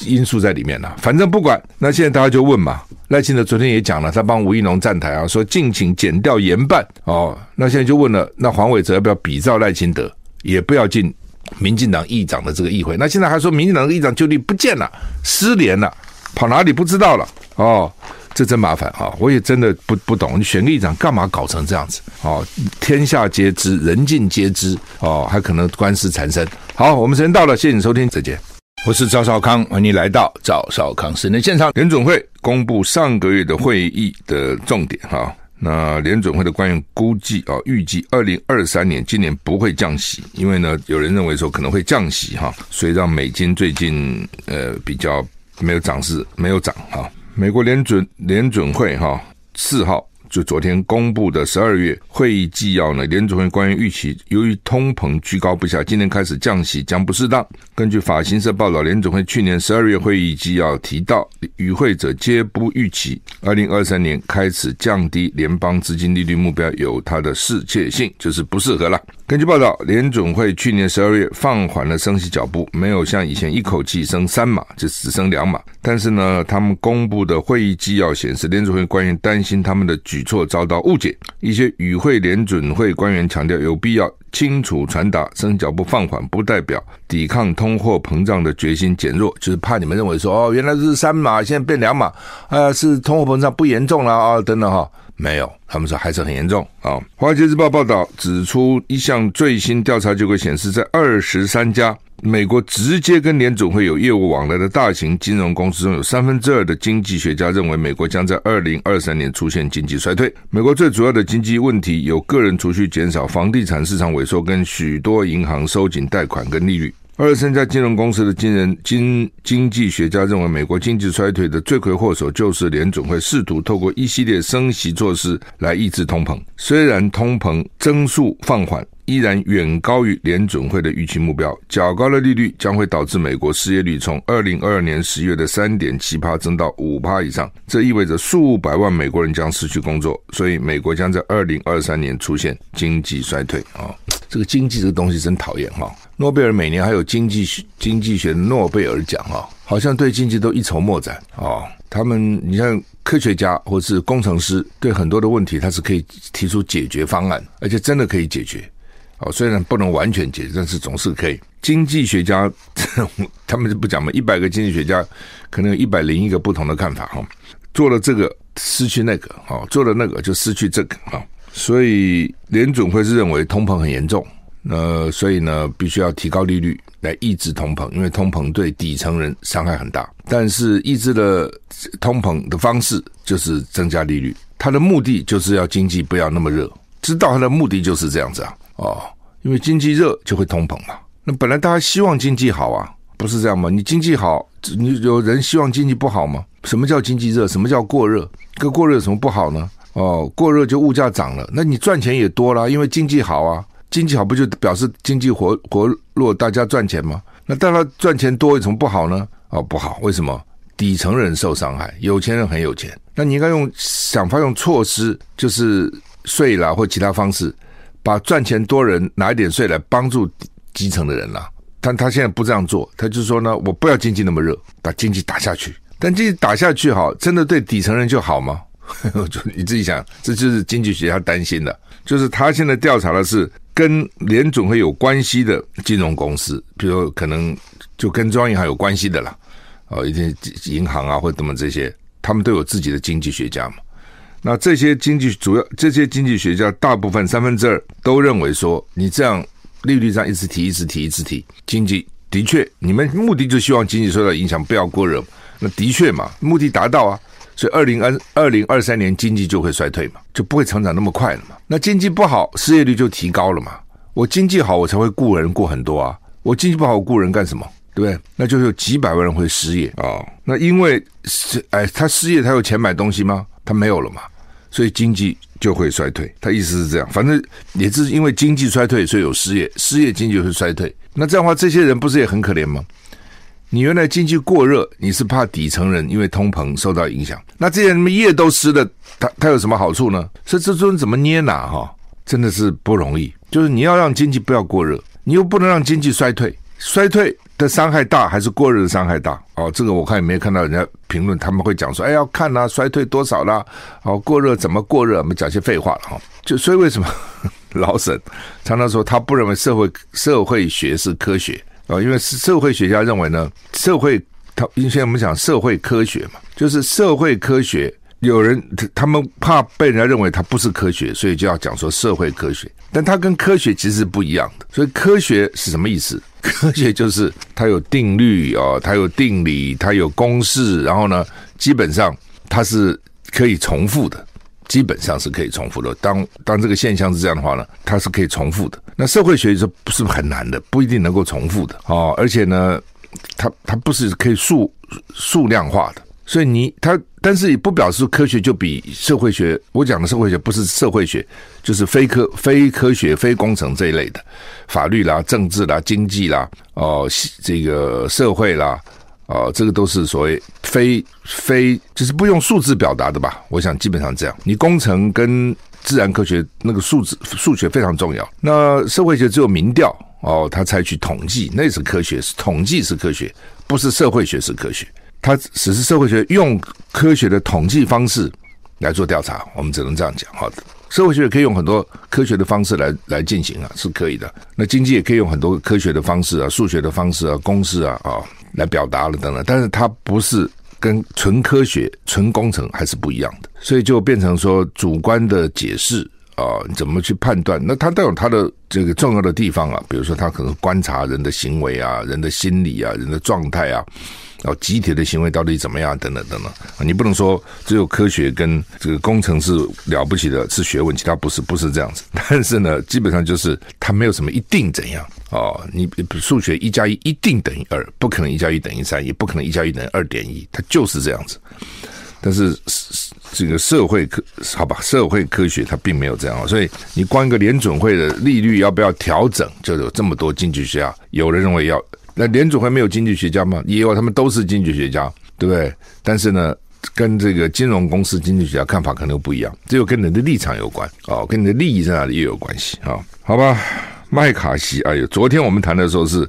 因素在里面啦。反正不管，那现在大家就问嘛。赖清德昨天也讲了，他帮吴怡农站台啊，说敬请检掉严办哦。那现在就问了，那黄伟哲要不要比照赖清德，也不要进？民进党议长的这个议会，那现在还说民进党的议长就地不见了，失联了，跑哪里不知道了哦，这真麻烦啊！我也真的不不懂，你选个议长干嘛搞成这样子？哦，天下皆知，人尽皆知哦，还可能官司缠身。好，我们时间到了，谢谢你收听，再见。我是赵少康，欢迎来到赵少康时间现场。联准会公布上个月的会议的重点哈。那联准会的官员估计啊，预计二零二三年今年不会降息，因为呢，有人认为说可能会降息哈，所以让美金最近呃比较没有涨势，没有涨哈。美国联准联准会哈四号。就昨天公布的十二月会议纪要呢，联储会官员预期，由于通膨居高不下，今年开始降息将不适当。根据法新社报道，联总会去年十二月会议纪要提到，与会者皆不预期二零二三年开始降低联邦资金利率目标有它的适切性，就是不适合了。根据报道，联准会去年十二月放缓了升息脚步，没有像以前一口气升三码，就只升两码。但是呢，他们公布的会议纪要显示，联准会官员担心他们的举措遭到误解。一些与会联准会官员强调，有必要清楚传达，升息脚步放缓不代表抵抗通货膨胀的决心减弱，就是怕你们认为说，哦，原来是三码，现在变两码，啊，是通货膨胀不严重了啊，等等哈。没有，他们说还是很严重啊。华尔街日报报道指出，一项最新调查结果显示，在二十三家美国直接跟联总会有业务往来的大型金融公司中，有三分之二的经济学家认为，美国将在二零二三年出现经济衰退。美国最主要的经济问题有个人储蓄减少、房地产市场萎缩，跟许多银行收紧贷款跟利率。二十三家金融公司的经人经经济学家认为，美国经济衰退的罪魁祸首就是联准会试图透过一系列升息措施来抑制通膨。虽然通膨增速放缓，依然远高于联准会的预期目标。较高的利率将会导致美国失业率从二零二二年十月的三点七趴增到五趴以上，这意味着数百万美国人将失去工作。所以，美国将在二零二三年出现经济衰退啊。这个经济这个东西真讨厌哈！诺贝尔每年还有经济学经济学诺贝尔奖哈，好像对经济都一筹莫展啊。他们你像科学家或是工程师，对很多的问题他是可以提出解决方案，而且真的可以解决。哦，虽然不能完全解决，但是总是可以。经济学家 他们就不讲嘛，一百个经济学家可能有一百零一个不同的看法哈。做了这个失去那个，哦，做了那个就失去这个啊。所以联准会是认为通膨很严重，那所以呢，必须要提高利率来抑制通膨，因为通膨对底层人伤害很大。但是抑制了通膨的方式就是增加利率，它的目的就是要经济不要那么热，知道它的目的就是这样子啊，哦，因为经济热就会通膨嘛。那本来大家希望经济好啊，不是这样吗？你经济好，你有人希望经济不好吗？什么叫经济热？什么叫过热？跟过热有什么不好呢？哦，过热就物价涨了，那你赚钱也多了，因为经济好啊，经济好不就表示经济活活络，大家赚钱吗？那当然赚钱多有什么不好呢？哦，不好，为什么？底层人受伤害，有钱人很有钱，那你应该用想法用措施，就是税啦或其他方式，把赚钱多人拿一点税来帮助基层的人啦。但他现在不这样做，他就说呢，我不要经济那么热，把经济打下去。但经济打下去好，真的对底层人就好吗？就你自己想，这就是经济学家担心的，就是他现在调查的是跟联总会有关系的金融公司，比如可能就跟中央银行有关系的啦，哦，一些银行啊或者怎么这些，他们都有自己的经济学家嘛。那这些经济主要这些经济学家大部分三分之二都认为说，你这样利率上一直提一直提一直提，经济的确你们目的就希望经济受到影响不要过热，那的确嘛，目的达到啊。所以二零二二零二三年经济就会衰退嘛，就不会成长那么快了嘛。那经济不好，失业率就提高了嘛。我经济好，我才会雇人雇很多啊。我经济不好，我雇人干什么？对不对？那就有几百万人会失业啊、哦。那因为是哎，他失业，他有钱买东西吗？他没有了嘛，所以经济就会衰退。他意思是这样，反正也是因为经济衰退，所以有失业，失业经济就会衰退。那这样的话，这些人不是也很可怜吗？你原来经济过热，你是怕底层人因为通膨受到影响。那这些人业都湿了，他他有什么好处呢？所以这尊怎么捏拿哈，真的是不容易。就是你要让经济不要过热，你又不能让经济衰退。衰退的伤害大还是过热的伤害大？哦，这个我看也没有看到人家评论，他们会讲说，哎，要看啊，衰退多少啦？哦，过热怎么过热？我们讲些废话了哈。就所以为什么 老沈常常说他不认为社会社会学是科学？啊，因为社会学家认为呢，社会他以前我们讲社会科学嘛，就是社会科学，有人他们怕被人家认为它不是科学，所以就要讲说社会科学，但它跟科学其实不一样的。所以科学是什么意思？科学就是它有定律哦，它有定理，它有公式，然后呢，基本上它是可以重复的。基本上是可以重复的。当当这个现象是这样的话呢，它是可以重复的。那社会学是不是很难的？不一定能够重复的哦。而且呢，它它不是可以数数量化的。所以你它，但是也不表示科学就比社会学。我讲的社会学不是社会学，就是非科非科学、非工程这一类的，法律啦、政治啦、经济啦、哦，这个社会啦。哦，这个都是所谓非非，就是不用数字表达的吧？我想基本上这样。你工程跟自然科学那个数字数学非常重要。那社会学只有民调哦，他采取统计，那是科学，是统计是科学，不是社会学是科学。他只是社会学用科学的统计方式来做调查，我们只能这样讲。好的，社会学可以用很多科学的方式来来进行啊，是可以的。那经济也可以用很多科学的方式啊，数学的方式啊，公式啊啊。来表达了等等，但是它不是跟纯科学、纯工程还是不一样的，所以就变成说主观的解释啊，怎么去判断？那它都有它的这个重要的地方啊，比如说它可能观察人的行为啊、人的心理啊、人的状态啊。然后集体的行为到底怎么样？等等等等，你不能说只有科学跟这个工程是了不起的，是学问，其他不是，不是这样子。但是呢，基本上就是它没有什么一定怎样哦。你数学一加一一定等于二，不可能一加一等于三，也不可能一加一等于二点一，它就是这样子。但是这个社会科，好吧，社会科学它并没有这样，所以你光一个联准会的利率要不要调整，就有这么多经济学家，有人认为要。那联组会没有经济学家吗？也有，他们都是经济学家，对不对？但是呢，跟这个金融公司经济学家看法可能又不一样，这又跟你的立场有关哦，跟你的利益在哪里也有关系啊、好吧，麦卡锡，哎呦，昨天我们谈的时候是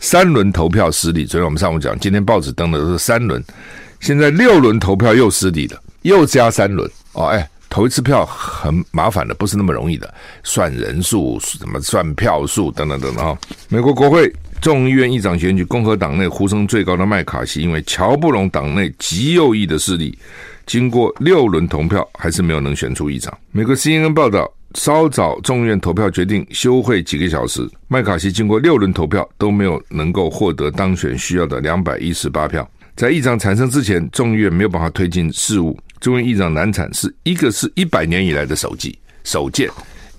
三轮投票失利，昨天我们上午讲，今天报纸登的都是三轮，现在六轮投票又失利了，又加三轮哦，哎，投一次票很麻烦的，不是那么容易的，算人数，什么算票数等等等等啊、美国国会。众议院议长选举，共和党内呼声最高的麦卡锡，因为乔布隆党内极右翼的势力，经过六轮投票，还是没有能选出议长。美国 CNN 报道，稍早众议院投票决定休会几个小时，麦卡锡经过六轮投票都没有能够获得当选需要的两百一十八票。在议长产生之前，众议院没有办法推进事务。众议院议长难产是一个是一百年以来的首记首见，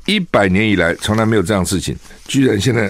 一百年以来从来没有这样事情，居然现在。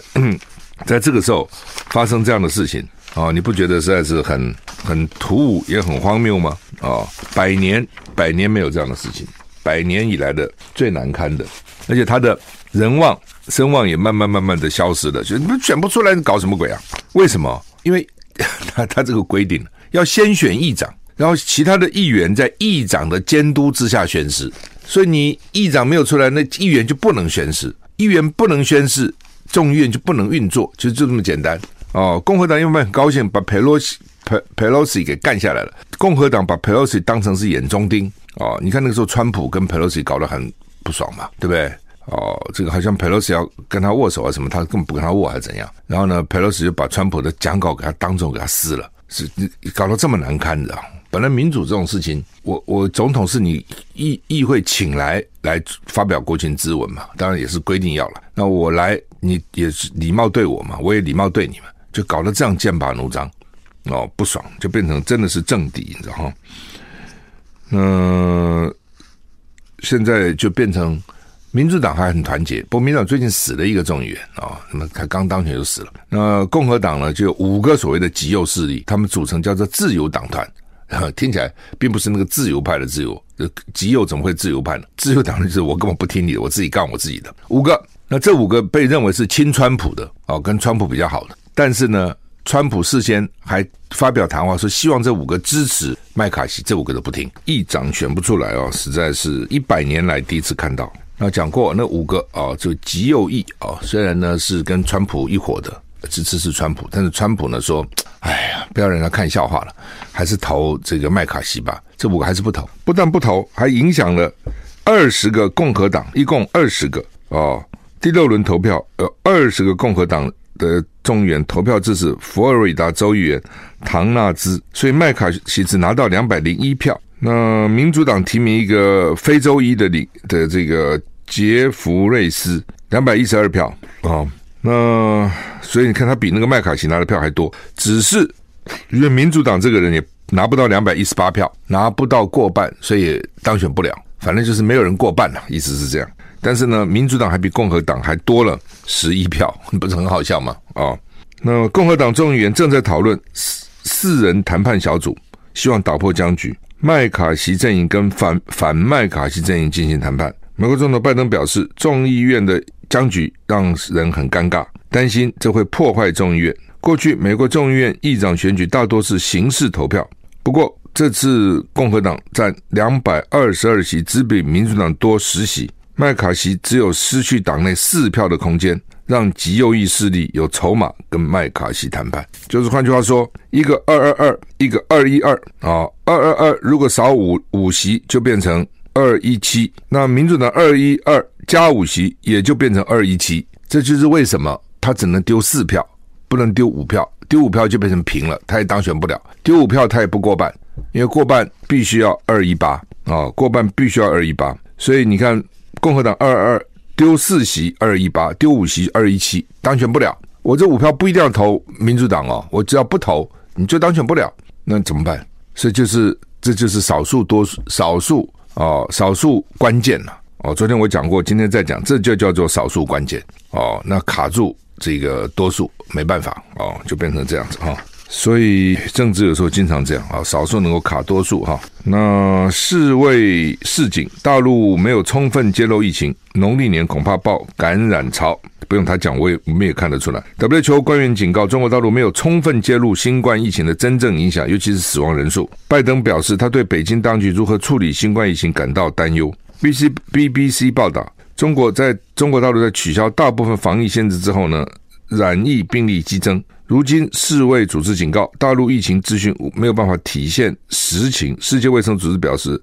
在这个时候发生这样的事情啊，你不觉得实在是很很突兀也很荒谬吗？啊，百年百年没有这样的事情，百年以来的最难堪的，而且他的人望声望也慢慢慢慢的消失了，就你们选不出来，你搞什么鬼啊？为什么？因为 他他这个规定要先选议长，然后其他的议员在议长的监督之下宣誓，所以你议长没有出来，那议员就不能宣誓，议员不能宣誓。众议院就不能运作，其实就这么简单哦。共和党因为很高兴把佩洛西佩佩洛西给干下来了，共和党把佩洛西当成是眼中钉哦。你看那个时候，川普跟佩洛西搞得很不爽嘛，对不对？哦，这个好像佩洛西要跟他握手啊什么，他根本不跟他握还是怎样？然后呢，佩洛西就把川普的讲稿给他当众给他撕了，是搞得这么难堪的啊。本来民主这种事情，我我总统是你议议会请来来发表国情咨文嘛，当然也是规定要了。那我来，你也是礼貌对我嘛，我也礼貌对你嘛，就搞得这样剑拔弩张，哦，不爽，就变成真的是政敌，你知道哈？嗯，现在就变成民主党还很团结，不过民主党最近死了一个众议员啊，那么他刚当选就死了。那共和党呢，就有五个所谓的极右势力，他们组成叫做自由党团。听起来并不是那个自由派的自由，极右怎么会自由派呢？自由党就是我根本不听你的，我自己干我自己的。五个，那这五个被认为是亲川普的，哦，跟川普比较好的，但是呢，川普事先还发表谈话说，希望这五个支持麦卡锡，这五个都不听，议长选不出来哦，实在是一百年来第一次看到。那讲过那五个啊，就极右翼啊，虽然呢是跟川普一伙的，支持是川普，但是川普呢说，哎呀，不要让人家看笑话了，还是投这个麦卡锡吧。这五个还是不投，不但不投，还影响了二十个共和党，一共二十个哦。第六轮投票有二十个共和党。的众议员投票支持佛罗里达州议员唐纳兹，所以麦卡锡只拿到两百零一票。那民主党提名一个非洲裔的领的这个杰弗瑞斯，两百一十二票啊。那所以你看他比那个麦卡锡拿的票还多，只是因为民主党这个人也拿不到两百一十八票，拿不到过半，所以也当选不了。反正就是没有人过半了，意思是这样。但是呢，民主党还比共和党还多了十一票，不是很好笑吗？啊、那共和党众议员正在讨论四四人谈判小组，希望打破僵局。麦卡锡阵营跟反反麦卡锡阵营进行谈判。美国总统拜登表示，众议院的僵局让人很尴尬，担心这会破坏众议院。过去美国众议院议长选举大多是形式投票，不过这次共和党占两百二十二席，只比民主党多十席。麦卡锡只有失去党内四票的空间，让极右翼势力有筹码跟麦卡锡谈判。就是换句话说，一个二二二，一个二一二啊，二二二如果少五五席就变成二一七，那民主党二一二加五席也就变成二一七。这就是为什么他只能丢四票，不能丢五票，丢五票就变成平了，他也当选不了。丢五票他也不过半，因为过半必须要二一八啊，过半必须要二一八，所以你看。共和党二二丢四席二一八，丢五席二一七，当选不了。我这五票不一定要投民主党哦，我只要不投，你就当选不了。那怎么办？所以就是这就是少数多数少数哦，少数关键了哦。昨天我讲过，今天再讲，这就叫做少数关键哦。那卡住这个多数没办法哦，就变成这样子哈。所以政治有时候经常这样啊，少数能够卡多数哈。那世卫示警，大陆没有充分揭露疫情，农历年恐怕爆感染潮。不用他讲，我也我们也看得出来。WHO 官员警告，中国大陆没有充分揭露新冠疫情的真正影响，尤其是死亡人数。拜登表示，他对北京当局如何处理新冠疫情感到担忧。B C B B C 报道，中国在中国大陆在取消大部分防疫限制之后呢，染疫病例激增。如今，世卫组织警告，大陆疫情资讯没有办法体现实情。世界卫生组织表示，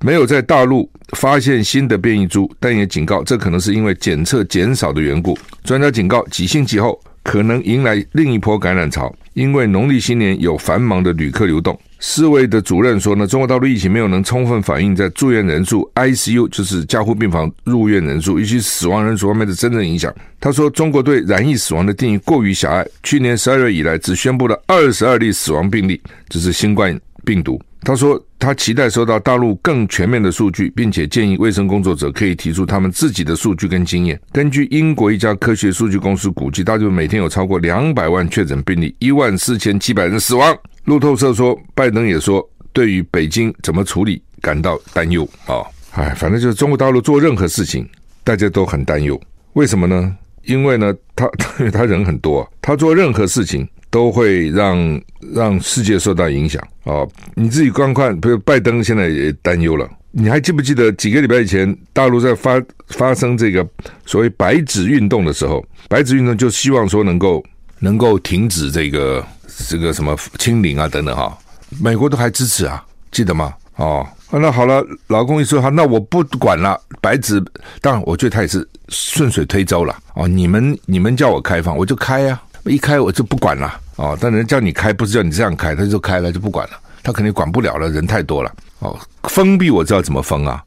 没有在大陆发现新的变异株，但也警告，这可能是因为检测减少的缘故。专家警告，几星期后可能迎来另一波感染潮，因为农历新年有繁忙的旅客流动。世卫的主任说呢，中国大陆疫情没有能充分反映在住院人数 （ICU） 就是加护病房入院人数以及死亡人数方面的真正影响。他说，中国对染疫死亡的定义过于狭隘。去年十二月以来，只宣布了二十二例死亡病例，这是新冠病毒。他说，他期待收到大陆更全面的数据，并且建议卫生工作者可以提出他们自己的数据跟经验。根据英国一家科学数据公司估计，大陆每天有超过两百万确诊病例，一万四千七百人死亡。路透社说，拜登也说，对于北京怎么处理感到担忧啊！哎，反正就是中国大陆做任何事情，大家都很担忧。为什么呢？因为呢，他 因为他人很多，他做任何事情都会让让世界受到影响啊！你自己观看，比如拜登现在也担忧了。你还记不记得几个礼拜以前，大陆在发发生这个所谓“白纸运动”的时候，“白纸运动”就希望说能够能够停止这个。这个什么清零啊等等哈，美国都还支持啊，记得吗？哦，那好了，老公一说哈，那我不管了。白纸，当然我觉得他也是顺水推舟了。哦，你们你们叫我开放，我就开呀、一开我就不管了。哦，但人叫你开，不是叫你这样开，他就开了就不管了。他肯定管不了了，人太多了。哦，封闭我知道怎么封啊，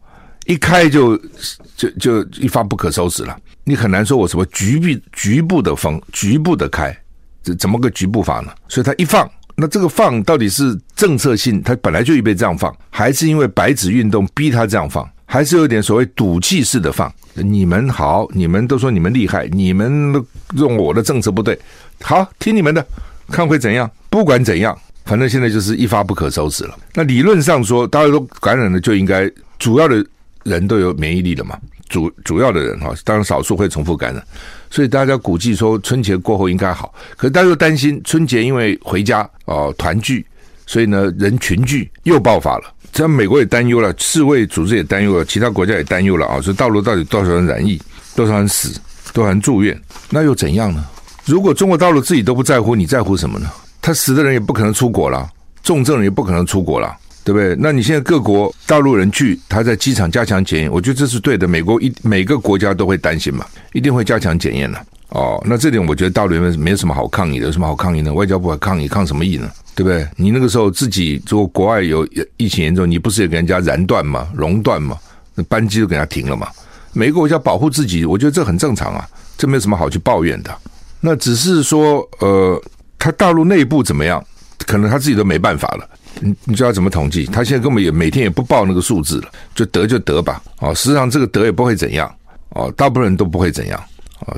一开就就就一发不可收拾了。你很难说我什么局部局部的封，局部的开。这怎么个局部法呢？所以他一放，那这个放到底是政策性，他本来就预备这样放，还是因为白纸运动逼他这样放，还是有点所谓赌气式的放？你们好，你们都说你们厉害，你们用我的政策不对，好，听你们的，看会怎样？不管怎样，反正现在就是一发不可收拾了。那理论上说，大家都感染了，就应该主要的人都有免疫力了嘛？主主要的人哈，当然少数会重复感染。所以大家估计说春节过后应该好。可是大家又担心春节因为回家哦团聚，所以呢人群聚又爆发了。这样美国也担忧了，世卫组织也担忧了，其他国家也担忧了啊！说大陆到底多少人染疫，多少人死，多少人住院，那又怎样呢？如果中国大陆自己都不在乎，你在乎什么呢？他死的人也不可能出国了，重症人也不可能出国了，对不对？那你现在各国大陆人去，他在机场加强检验，我觉得这是对的。美国一每个国家都会担心嘛，一定会加强检验的。哦，那这点我觉得大陆人没什么好抗议的，有什么好抗议呢？外交部还抗议，抗什么议呢？对不对？你那个时候自己如果国外有疫情严重，你不是也给人家燃断吗？熔断吗？那班机都给人家停了嘛？每个国家保护自己，我觉得这很正常啊，这没有什么好去抱怨的。那只是说，呃，他大陆内部怎么样？可能他自己都没办法了。你你知道怎么统计？他现在根本也每天也不报那个数字了，就得就得吧。哦，实际上这个得也不会怎样。哦，大部分人都不会怎样。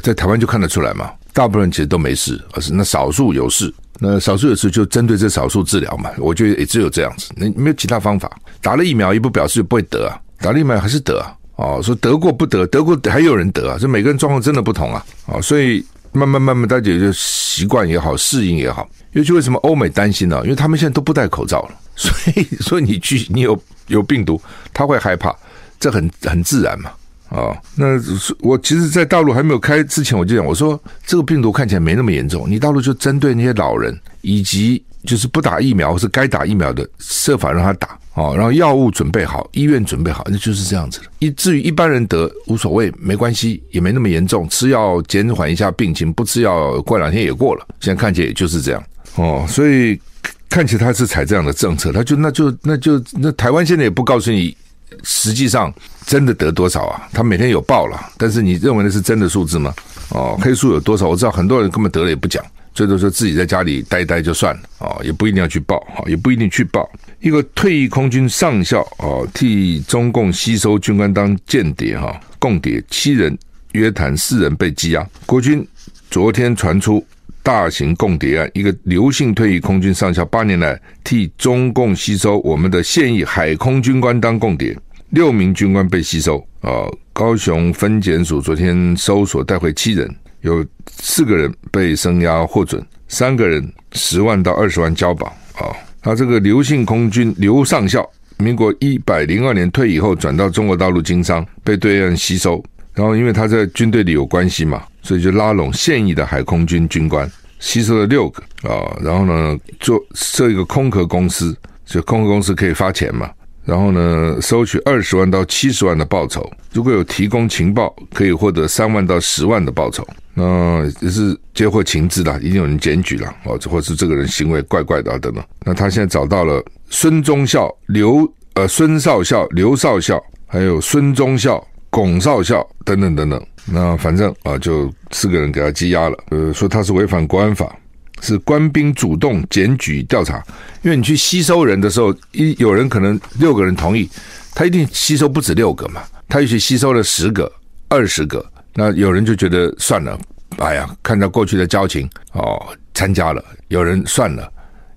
在台湾就看得出来嘛，大部分人其实都没事，而是那少数有事，那少数有事就针对这少数治疗嘛。我觉得也只有这样子，那没有其他方法。打了疫苗也不表示不会得啊，打了疫苗还是得啊。哦，说得过不得，得过还有人得啊，这每个人状况真的不同啊。哦，所以慢慢慢慢大家也就习惯也好，适应也好。尤其为什么欧美担心呢？因为他们现在都不戴口罩了，所以所以你去你有有病毒，他会害怕，这很很自然嘛。啊，那我其实，在大陆还没有开之前，我就讲，我说这个病毒看起来没那么严重，你大陆就针对那些老人，以及就是不打疫苗或是该打疫苗的，设法让他打哦，然后药物准备好，医院准备好，那就是这样子的。以至于一般人得无所谓，没关系，也没那么严重，吃药减缓一下病情，不吃药过两天也过了。现在看起来也就是这样哦，所以看起来他是采这样的政策，他就那就那就那台湾现在也不告诉你。实际上真的得多少啊？他每天有报了，但是你认为那是真的数字吗？哦，黑数有多少？我知道很多人根本得了也不讲，最多说自己在家里待待就算了哦，也不一定要去报，哈，也不一定去报。一个退役空军上校哦，替中共吸收军官当间谍哈，共谍七人约谈四人被羁押。国军昨天传出大型共谍案，一个刘姓退役空军上校八年来替中共吸收我们的现役海空军官当共谍。六名军官被吸收啊！高雄分检署昨天搜索带回七人，有四个人被声押获准，三个人十万到二十万交保啊！他这个刘姓空军刘上校，民国一百零二年退役后转到中国大陆经商，被对岸吸收，然后因为他在军队里有关系嘛，所以就拉拢现役的海空军军官，吸收了六个啊！然后呢，做设一个空壳公司，就空壳公司可以发钱嘛。然后呢，收取二十万到七十万的报酬，如果有提供情报，可以获得三万到十万的报酬。那也是接获情资的，一定有人检举了哦，或是这个人行为怪怪的等等。那他现在找到了孙忠孝、刘呃孙少校、刘少校，还有孙忠孝、龚少校等等等等。那反正啊，就四个人给他羁押了。呃，说他是违反国安法。是官兵主动检举调查，因为你去吸收人的时候，一有人可能六个人同意，他一定吸收不止六个嘛，他也许吸收了十个、二十个，那有人就觉得算了，哎呀，看到过去的交情哦，参加了，有人算了，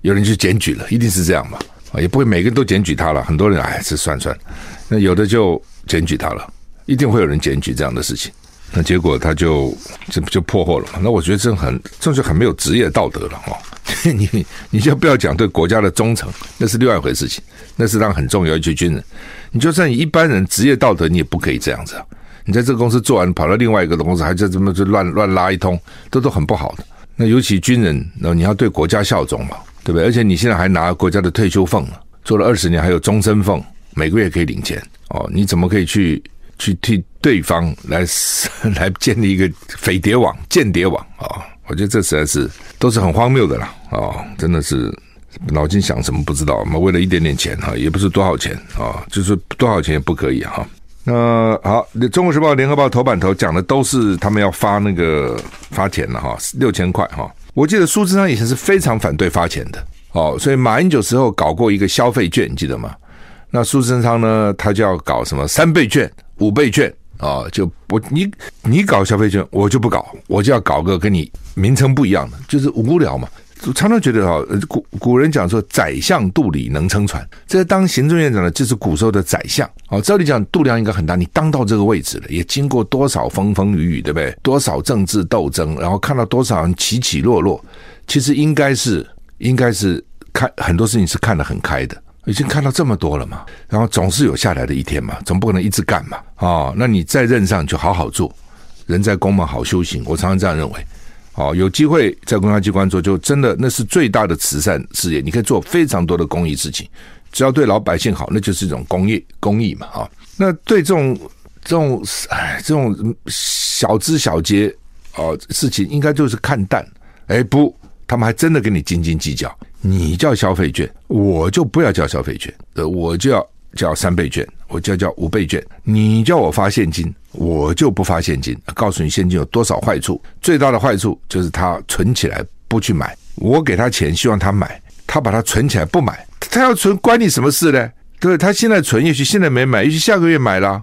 有人去检举了，一定是这样嘛，啊，也不会每个人都检举他了，很多人哎，是算算，那有的就检举他了，一定会有人检举这样的事情。那结果他就就就破获了嘛。那我觉得这很，这就很没有职业道德了哦。你你就不要讲对国家的忠诚，那是另外一回事情，那是让很重要一群军人。你就算一般人职业道德，你也不可以这样子啊。你在这个公司做完，跑到另外一个公司，还在这么就乱乱拉一通，这都很不好的。那尤其军人，那你要对国家效忠嘛，对不对？而且你现在还拿国家的退休俸，做了二十年，还有终身俸，每个月可以领钱哦。你怎么可以去？去替对方来 来建立一个匪谍网、间谍网啊、我觉得这实在是都是很荒谬的啦啊、哦！真的是脑筋想什么不知道嘛？为了一点点钱哈，也不是多少钱啊、就是多少钱也不可以哈。那好，《中国时报》、《联合报》头版头讲的都是他们要发那个发钱了哈，六千块哈。我记得苏贞昌以前是非常反对发钱的哦，所以马英九时候搞过一个消费券，记得吗？那苏贞昌呢，他就要搞什么三倍券。五倍券啊，就我你你搞消费券，我就不搞，我就要搞个跟你名称不一样的，就是无聊嘛。常常觉得哈，古古人讲说“宰相肚里能撑船”，这个当行政院长的，就是古时候的宰相。哦，照理讲，度量应该很大。你当到这个位置了，也经过多少风风雨雨，对不对？多少政治斗争，然后看到多少人起起落落，其实应该是，应该是看很多事情是看得很开的。已经看到这么多了嘛，然后总是有下来的一天嘛，总不可能一直干嘛。哦，那你在任上就好好做，人在宫门好修行。我常常这样认为。哦，有机会在公家机关做，就真的那是最大的慈善事业。你可以做非常多的公益事情，只要对老百姓好，那就是一种公益公益嘛。啊，那对这种这种哎这种小枝小节哦事情，应该就是看淡。哎，不，他们还真的跟你斤斤计较。你叫消费券，我就不要叫消费券，呃，我就要叫三倍券，我就要叫五倍券。你叫我发现金。我就不发现金，告诉你现金有多少坏处。最大的坏处就是他存起来不去买，我给他钱希望他买，他把它存起来不买，他要存关你什么事呢？对，他现在存，也许现在没买，也许下个月买了，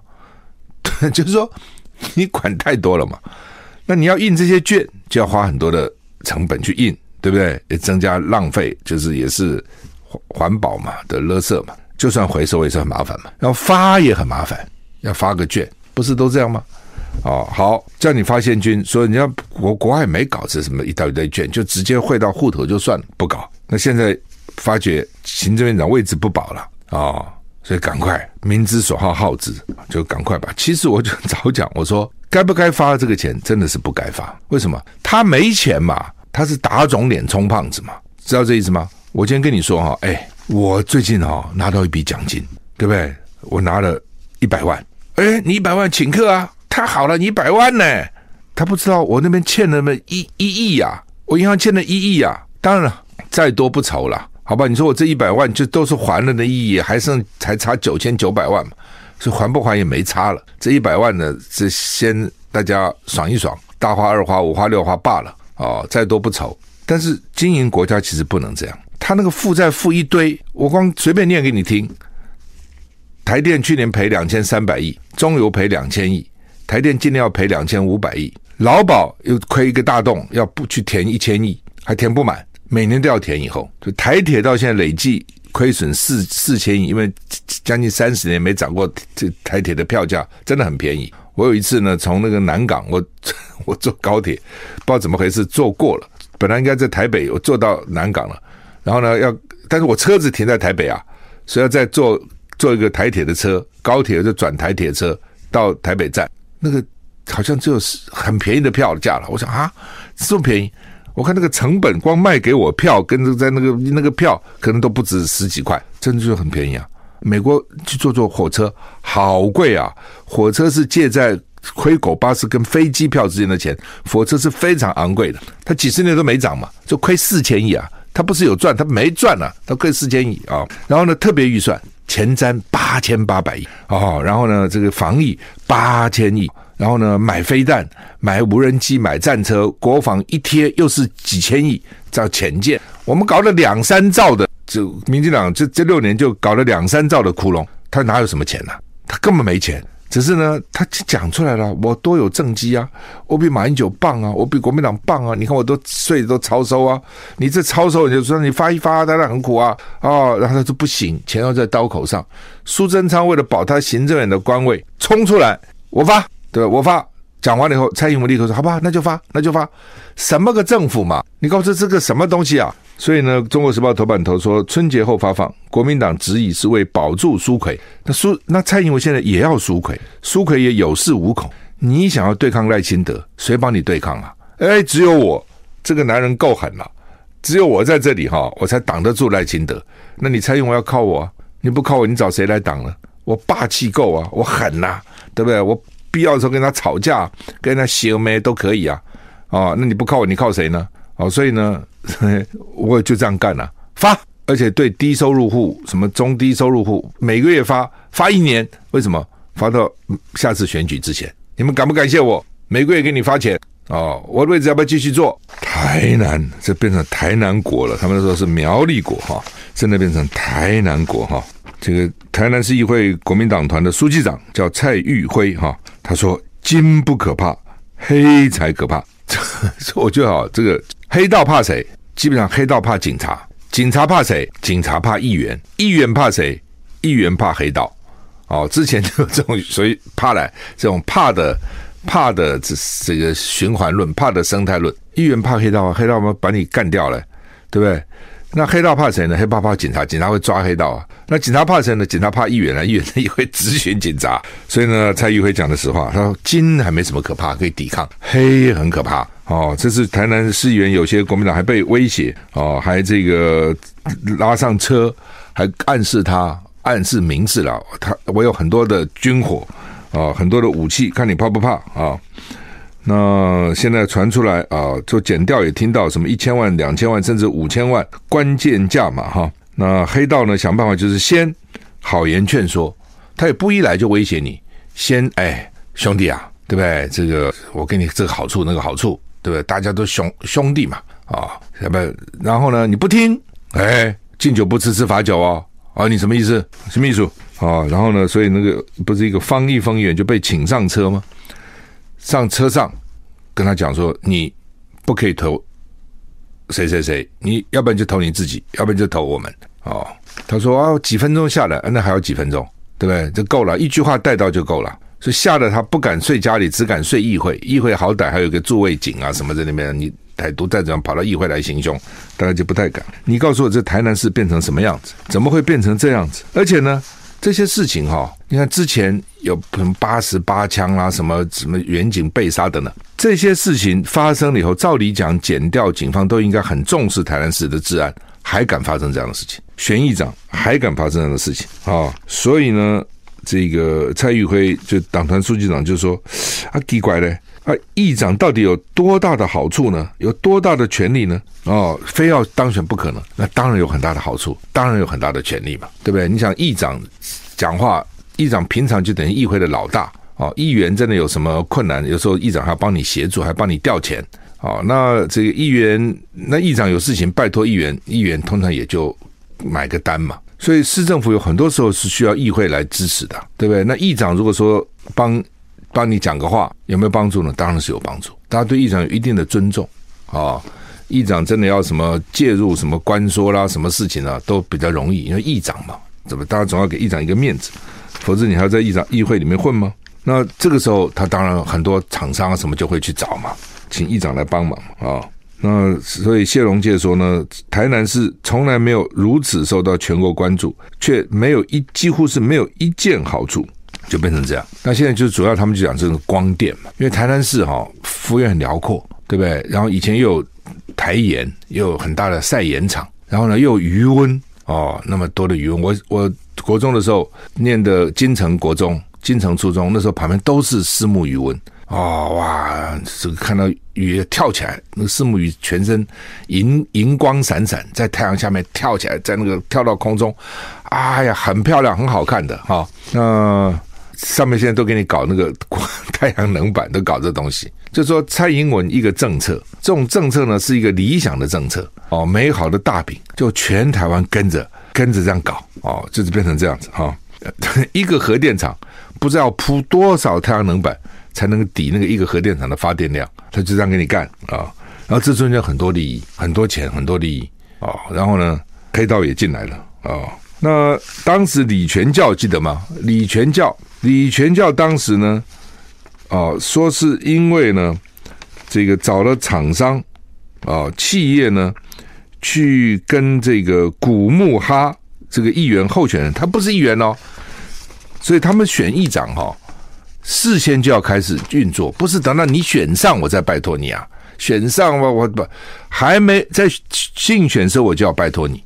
就是说你管太多了嘛。那你要印这些券，就要花很多的成本去印，对不对？也增加浪费，就是也是环保嘛的垃圾嘛。就算回收也是很麻烦嘛，要发也很麻烦，要发个券。不是都这样吗？哦，好，叫你发现金，所以你要国国外没搞这什么一大堆券，就直接汇到户头就算了，不搞。那现在发觉行政院长位置不保了啊、哦，所以赶快民之所好好之，就赶快吧。其实我就早讲，我说该不该发这个钱，真的是不该发。为什么？他没钱嘛，他是打肿脸充胖子嘛，知道这意思吗？我今天跟你说哈，哎，我最近哈拿到一笔奖金，对不对？我拿了一百万。哎，你一百万请客啊？太好了，你一百万呢？他不知道我那边欠了那么一一亿呀、啊，我银行欠了一亿呀、啊。当然了，再多不愁了，好吧？你说我这一百万就都是还了那一亿，还剩才差九千九百万嘛，所以还不还也没差了。这一百万呢，是先大家爽一爽，大花二花五花六花罢了哦，再多不愁。但是经营国家其实不能这样，他那个负债负一堆，我光随便念给你听。台电去年赔两千三百亿，中油赔两千亿，台电今年要赔两千五百亿，劳保又亏一个大洞，要不去填一千亿，还填不满，每年都要填。以后就台铁到现在累计亏损四四千亿，因为将近三十年没涨过，这台铁的票价真的很便宜。我有一次呢，从那个南港，我我坐高铁，不知道怎么回事坐过了，本来应该在台北，我坐到南港了，然后呢要，但是我车子停在台北啊，所以要再坐。坐一个台铁的车，高铁就转台铁车到台北站，那个好像就是很便宜的票价了。我想啊，这么便宜，我看那个成本光卖给我票跟在那个那个票可能都不止十几块，真的就很便宜啊。美国去坐坐火车好贵啊，火车是借在灰狗巴士跟飞机票之间的钱，火车是非常昂贵的，它几十年都没涨嘛，就亏四千亿啊，它不是有赚，它没赚啊，它亏四千亿啊，然后呢特别预算。前瞻八千八百亿哦，然后呢，这个防疫八千亿，然后呢，买飞弹、买无人机、买战车，国防一贴又是几千亿，叫潜舰，我们搞了两三兆的，就民进党这这六年就搞了两三兆的窟窿，他哪有什么钱呢、他根本没钱。只是呢，他讲出来了，我多有政绩啊，我比马英九棒啊，我比国民党棒啊，你看我都税都超收啊，你这超收，你就说你发一发，当然很苦啊，啊，然后他说不行，钱要在刀口上。苏贞昌为了保他行政院的官位，冲出来，我发，对？我发。讲完了以后，蔡英文立刻说：“好吧，那就发，那就发。什么个政府嘛？你告诉这个什么东西啊？”所以呢，《中国时报》头版头说，春节后发放，国民党执意是为保住苏奎。那苏那蔡英文现在也要苏奎，苏奎也有恃无恐。你想要对抗赖清德，谁帮你对抗啊？哎，只有我这个男人够狠了，只有我在这里哈，我才挡得住赖清德。那你蔡英文要靠我，你不靠我，你找谁来挡呢？我霸气够啊，我狠呐、啊，对不对？我。必要的时候跟他吵架，跟他邪眉都可以啊，哦，那你不靠我，你靠谁呢？哦，所以呢，我就这样干了，发，而且对低收入户、什么中低收入户，每个月发发一年，为什么？发到下次选举之前，你们感不感谢我？每个月给你发钱哦，我的位置要不要继续做？台南这变成台南国了，他们说是苗栗国哈，真的变成台南国哈。这个台南市议会国民党团的书记长叫蔡玉辉哈，他说金不可怕，黑才可怕。我觉得啊，这个黑道怕谁？基本上黑道怕警察，警察怕谁？警察怕议员，议员怕谁？议员怕黑道。哦，之前就有这种所以怕来这种怕的怕的这这个循环论，怕的生态论。议员怕黑道，黑道嘛把你干掉了，对不对？那黑道怕谁呢？黑道怕警察，警察会抓黑道啊。那警察怕谁呢？警察怕议员啊，议员也会质询警察。所以呢，蔡玉辉讲的实话，他说金还没什么可怕，可以抵抗，黑很可怕哦。这是台南市议员有些国民党还被威胁哦，还这个拉上车，还暗示他，暗示明示了他，我有很多的军火啊，很多的武器，看你怕不怕啊？那现在传出来啊，做减调也听到什么一千万、两千万，甚至五千万关键价嘛哈。那黑道呢，想办法就是先好言劝说，他也不一来就威胁你，先哎兄弟啊，对不对？这个我给你这个好处那个好处，对不对？大家都兄兄弟嘛啊，要不然后呢你不听，哎敬酒不吃吃罚酒哦，啊你什么意思？什么意思啊？然后呢，所以那个不是一个方毅丰议员就被请上车吗？上车上跟他讲说，你不可以投谁谁谁，你要不然就投你自己，要不然就投我们。哦，他说啊，几分钟下来，那还有几分钟，对不对？就够了，一句话带到就够了。所以吓得他不敢睡家里，只敢睡议会。议会好歹还有个驻卫警啊什么在那边，你歹毒再怎样跑到议会来行凶，大概就不太敢。你告诉我，这台南市变成什么样子？怎么会变成这样子？而且呢？这些事情哈、哦，你看之前有什么八十八枪啊，什么什么员警被杀的呢？这些事情发生了以后，照理讲，减掉警方都应该很重视台南市的治安，还敢发生这样的事情？选议长还敢发生这样的事情啊、哦？所以呢，这个蔡玉辉就党团书记长就说啊，奇怪嘞，啊，议长到底有多大的好处呢？有多大的权力呢？哦，非要当选不可能？那当然有很大的好处，当然有很大的权力嘛，对不对？你想议长。讲话，议长平常就等于议会的老大哦。议员真的有什么困难，有时候议长还要帮你协助，还帮你调钱哦。那这个议员，那议长有事情拜托议员，议员通常也就买个单嘛。所以市政府有很多时候是需要议会来支持的，对不对？那议长如果说帮帮你讲个话，有没有帮助呢？当然是有帮助。大家对议长有一定的尊重啊、议长真的要什么介入什么关说啦，什么事情啊，都比较容易，因为议长嘛。怎么？大家总要给议长一个面子，否则你还要在议长议会里面混吗？那这个时候，他当然很多厂商啊什么就会去找嘛，请议长来帮忙啊。那所以谢龙介说呢，台南市从来没有如此受到全国关注，却没有一几乎是没有一件好处，就变成这样。那现在就主要他们就讲这个光电嘛，因为台南市哈幅员很辽阔，对不对？然后以前又有台盐，又有很大的晒盐场，然后呢又有鱼温。哦，那么多的鱼温，我我国中的时候念的金城国中、金城初中，那时候旁边都是虱目鱼温。哦哇，这个看到鱼跳起来，那个虱目鱼全身银银光闪闪，在太阳下面跳起来，在那个跳到空中，哎呀，很漂亮，很好看的哈。那、上面现在都给你搞那个 太阳能板，都搞这东西。就说蔡英文一个政策，这种政策呢是一个理想的政策哦，美好的大饼，就全台湾跟着跟着这样搞哦，就是变成这样子哈、哦。一个核电厂不知道铺多少太阳能板才能抵那个一个核电厂的发电量，他就这样给你干啊、然后这中间很多利益，很多钱，很多利益哦。然后呢，黑道也进来了、哦。那当时李全教记得吗？李全教，李全教当时呢？哦，说是因为呢，这个找了厂商，哦，企业呢，去跟这个古木哈这个议员候选人，他不是议员哦，所以他们选议长哈、哦，事先就要开始运作，不是等到你选上我再拜托你啊，选上我，我不还没在竞选时候我就要拜托你，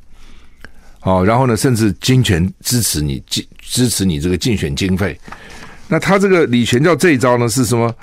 哦，然后呢，甚至金钱支持你，支支持你这个竞选经费。那他这个李全教这一招呢是什么？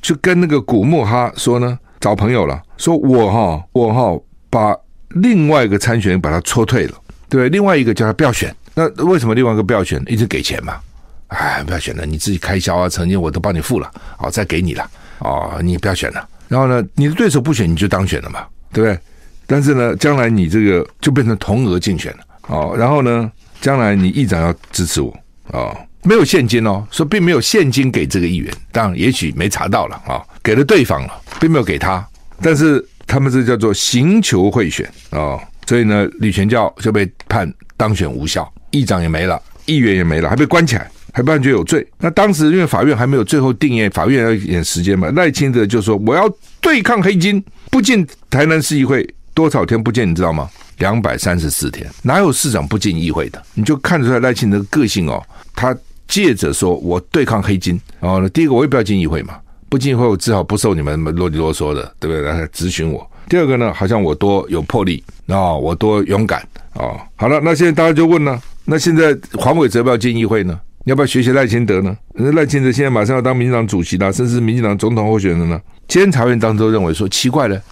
就跟那个古木哈说呢，找朋友了，说我哈我哈把另外一个参选把他戳退了，对，另外一个叫他不要选。那为什么另外一个不要选？一直给钱嘛，哎，不要选了，你自己开销啊，曾经我都帮你付了，好，再给你了，哦，你不要选了。然后呢，你的对手不选，你就当选了嘛，对不对？但是呢，将来你这个就变成同额竞选了，哦，然后呢，将来你议长要支持我，哦。没有现金哦，说并没有现金给这个议员，当然也许没查到了啊，给了对方了，并没有给他。但是他们这叫做刑求贿选、哦，所以呢，吕全教就被判当选无效，议长也没了，议员也没了，还被关起来，还判决有罪。那当时因为法院还没有最后定谳，法院要演时间嘛，赖清德就说我要对抗黑金，不进台南市议会多少天不见，你知道吗？两百三十四天，哪有市长不进议会的？你就看得出来赖清德的个性哦，他借着说我对抗黑金，然后呢，第一个我也不要进议会嘛。不进会，我只好不受你们啰里啰嗦的，对不对？来咨询我。第二个呢，好像我多有魄力啊、哦，我多勇敢啊、哦。好了，那现在大家就问了，那现在黄伟哲要不要进议会呢？你要不要学习赖清德呢？赖清德现在马上要当民进党主席了，甚至民进党总统候选人呢。监察院当中认为说，奇怪了，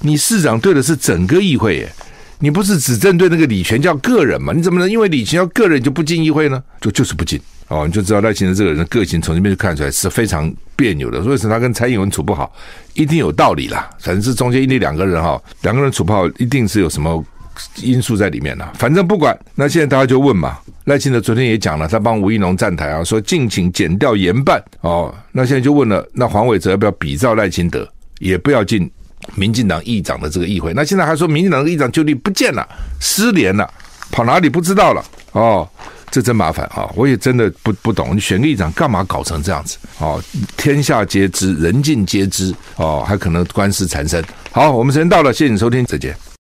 你市长对的是整个议会耶，你不是只针对那个李全教个人吗？你怎么能因为李全教个人就不进议会呢？就就是不进。哦，你就知道赖清德这个人的个性，从这边就看出来是非常别扭的。所以说他跟蔡英文处不好，一定有道理啦。反正是中间一定两个人哈，两个人处不好，一定是有什么因素在里面啦。反正不管，那现在大家就问嘛，赖清德昨天也讲了，他帮吴怡农站台啊，说敬请检掉严办。哦，那现在就问了，那黄伟哲要不要比照赖清德，也不要进民进党议长的这个议会？那现在还说民进党的议长就地不见了，失联了，跑哪里不知道了？哦。这真麻烦啊！我也真的不不懂，你选个议长干嘛搞成这样子？哦，天下皆知，人尽皆知，哦，还可能官司缠身。好，我们时间到了，谢谢你收听，再见。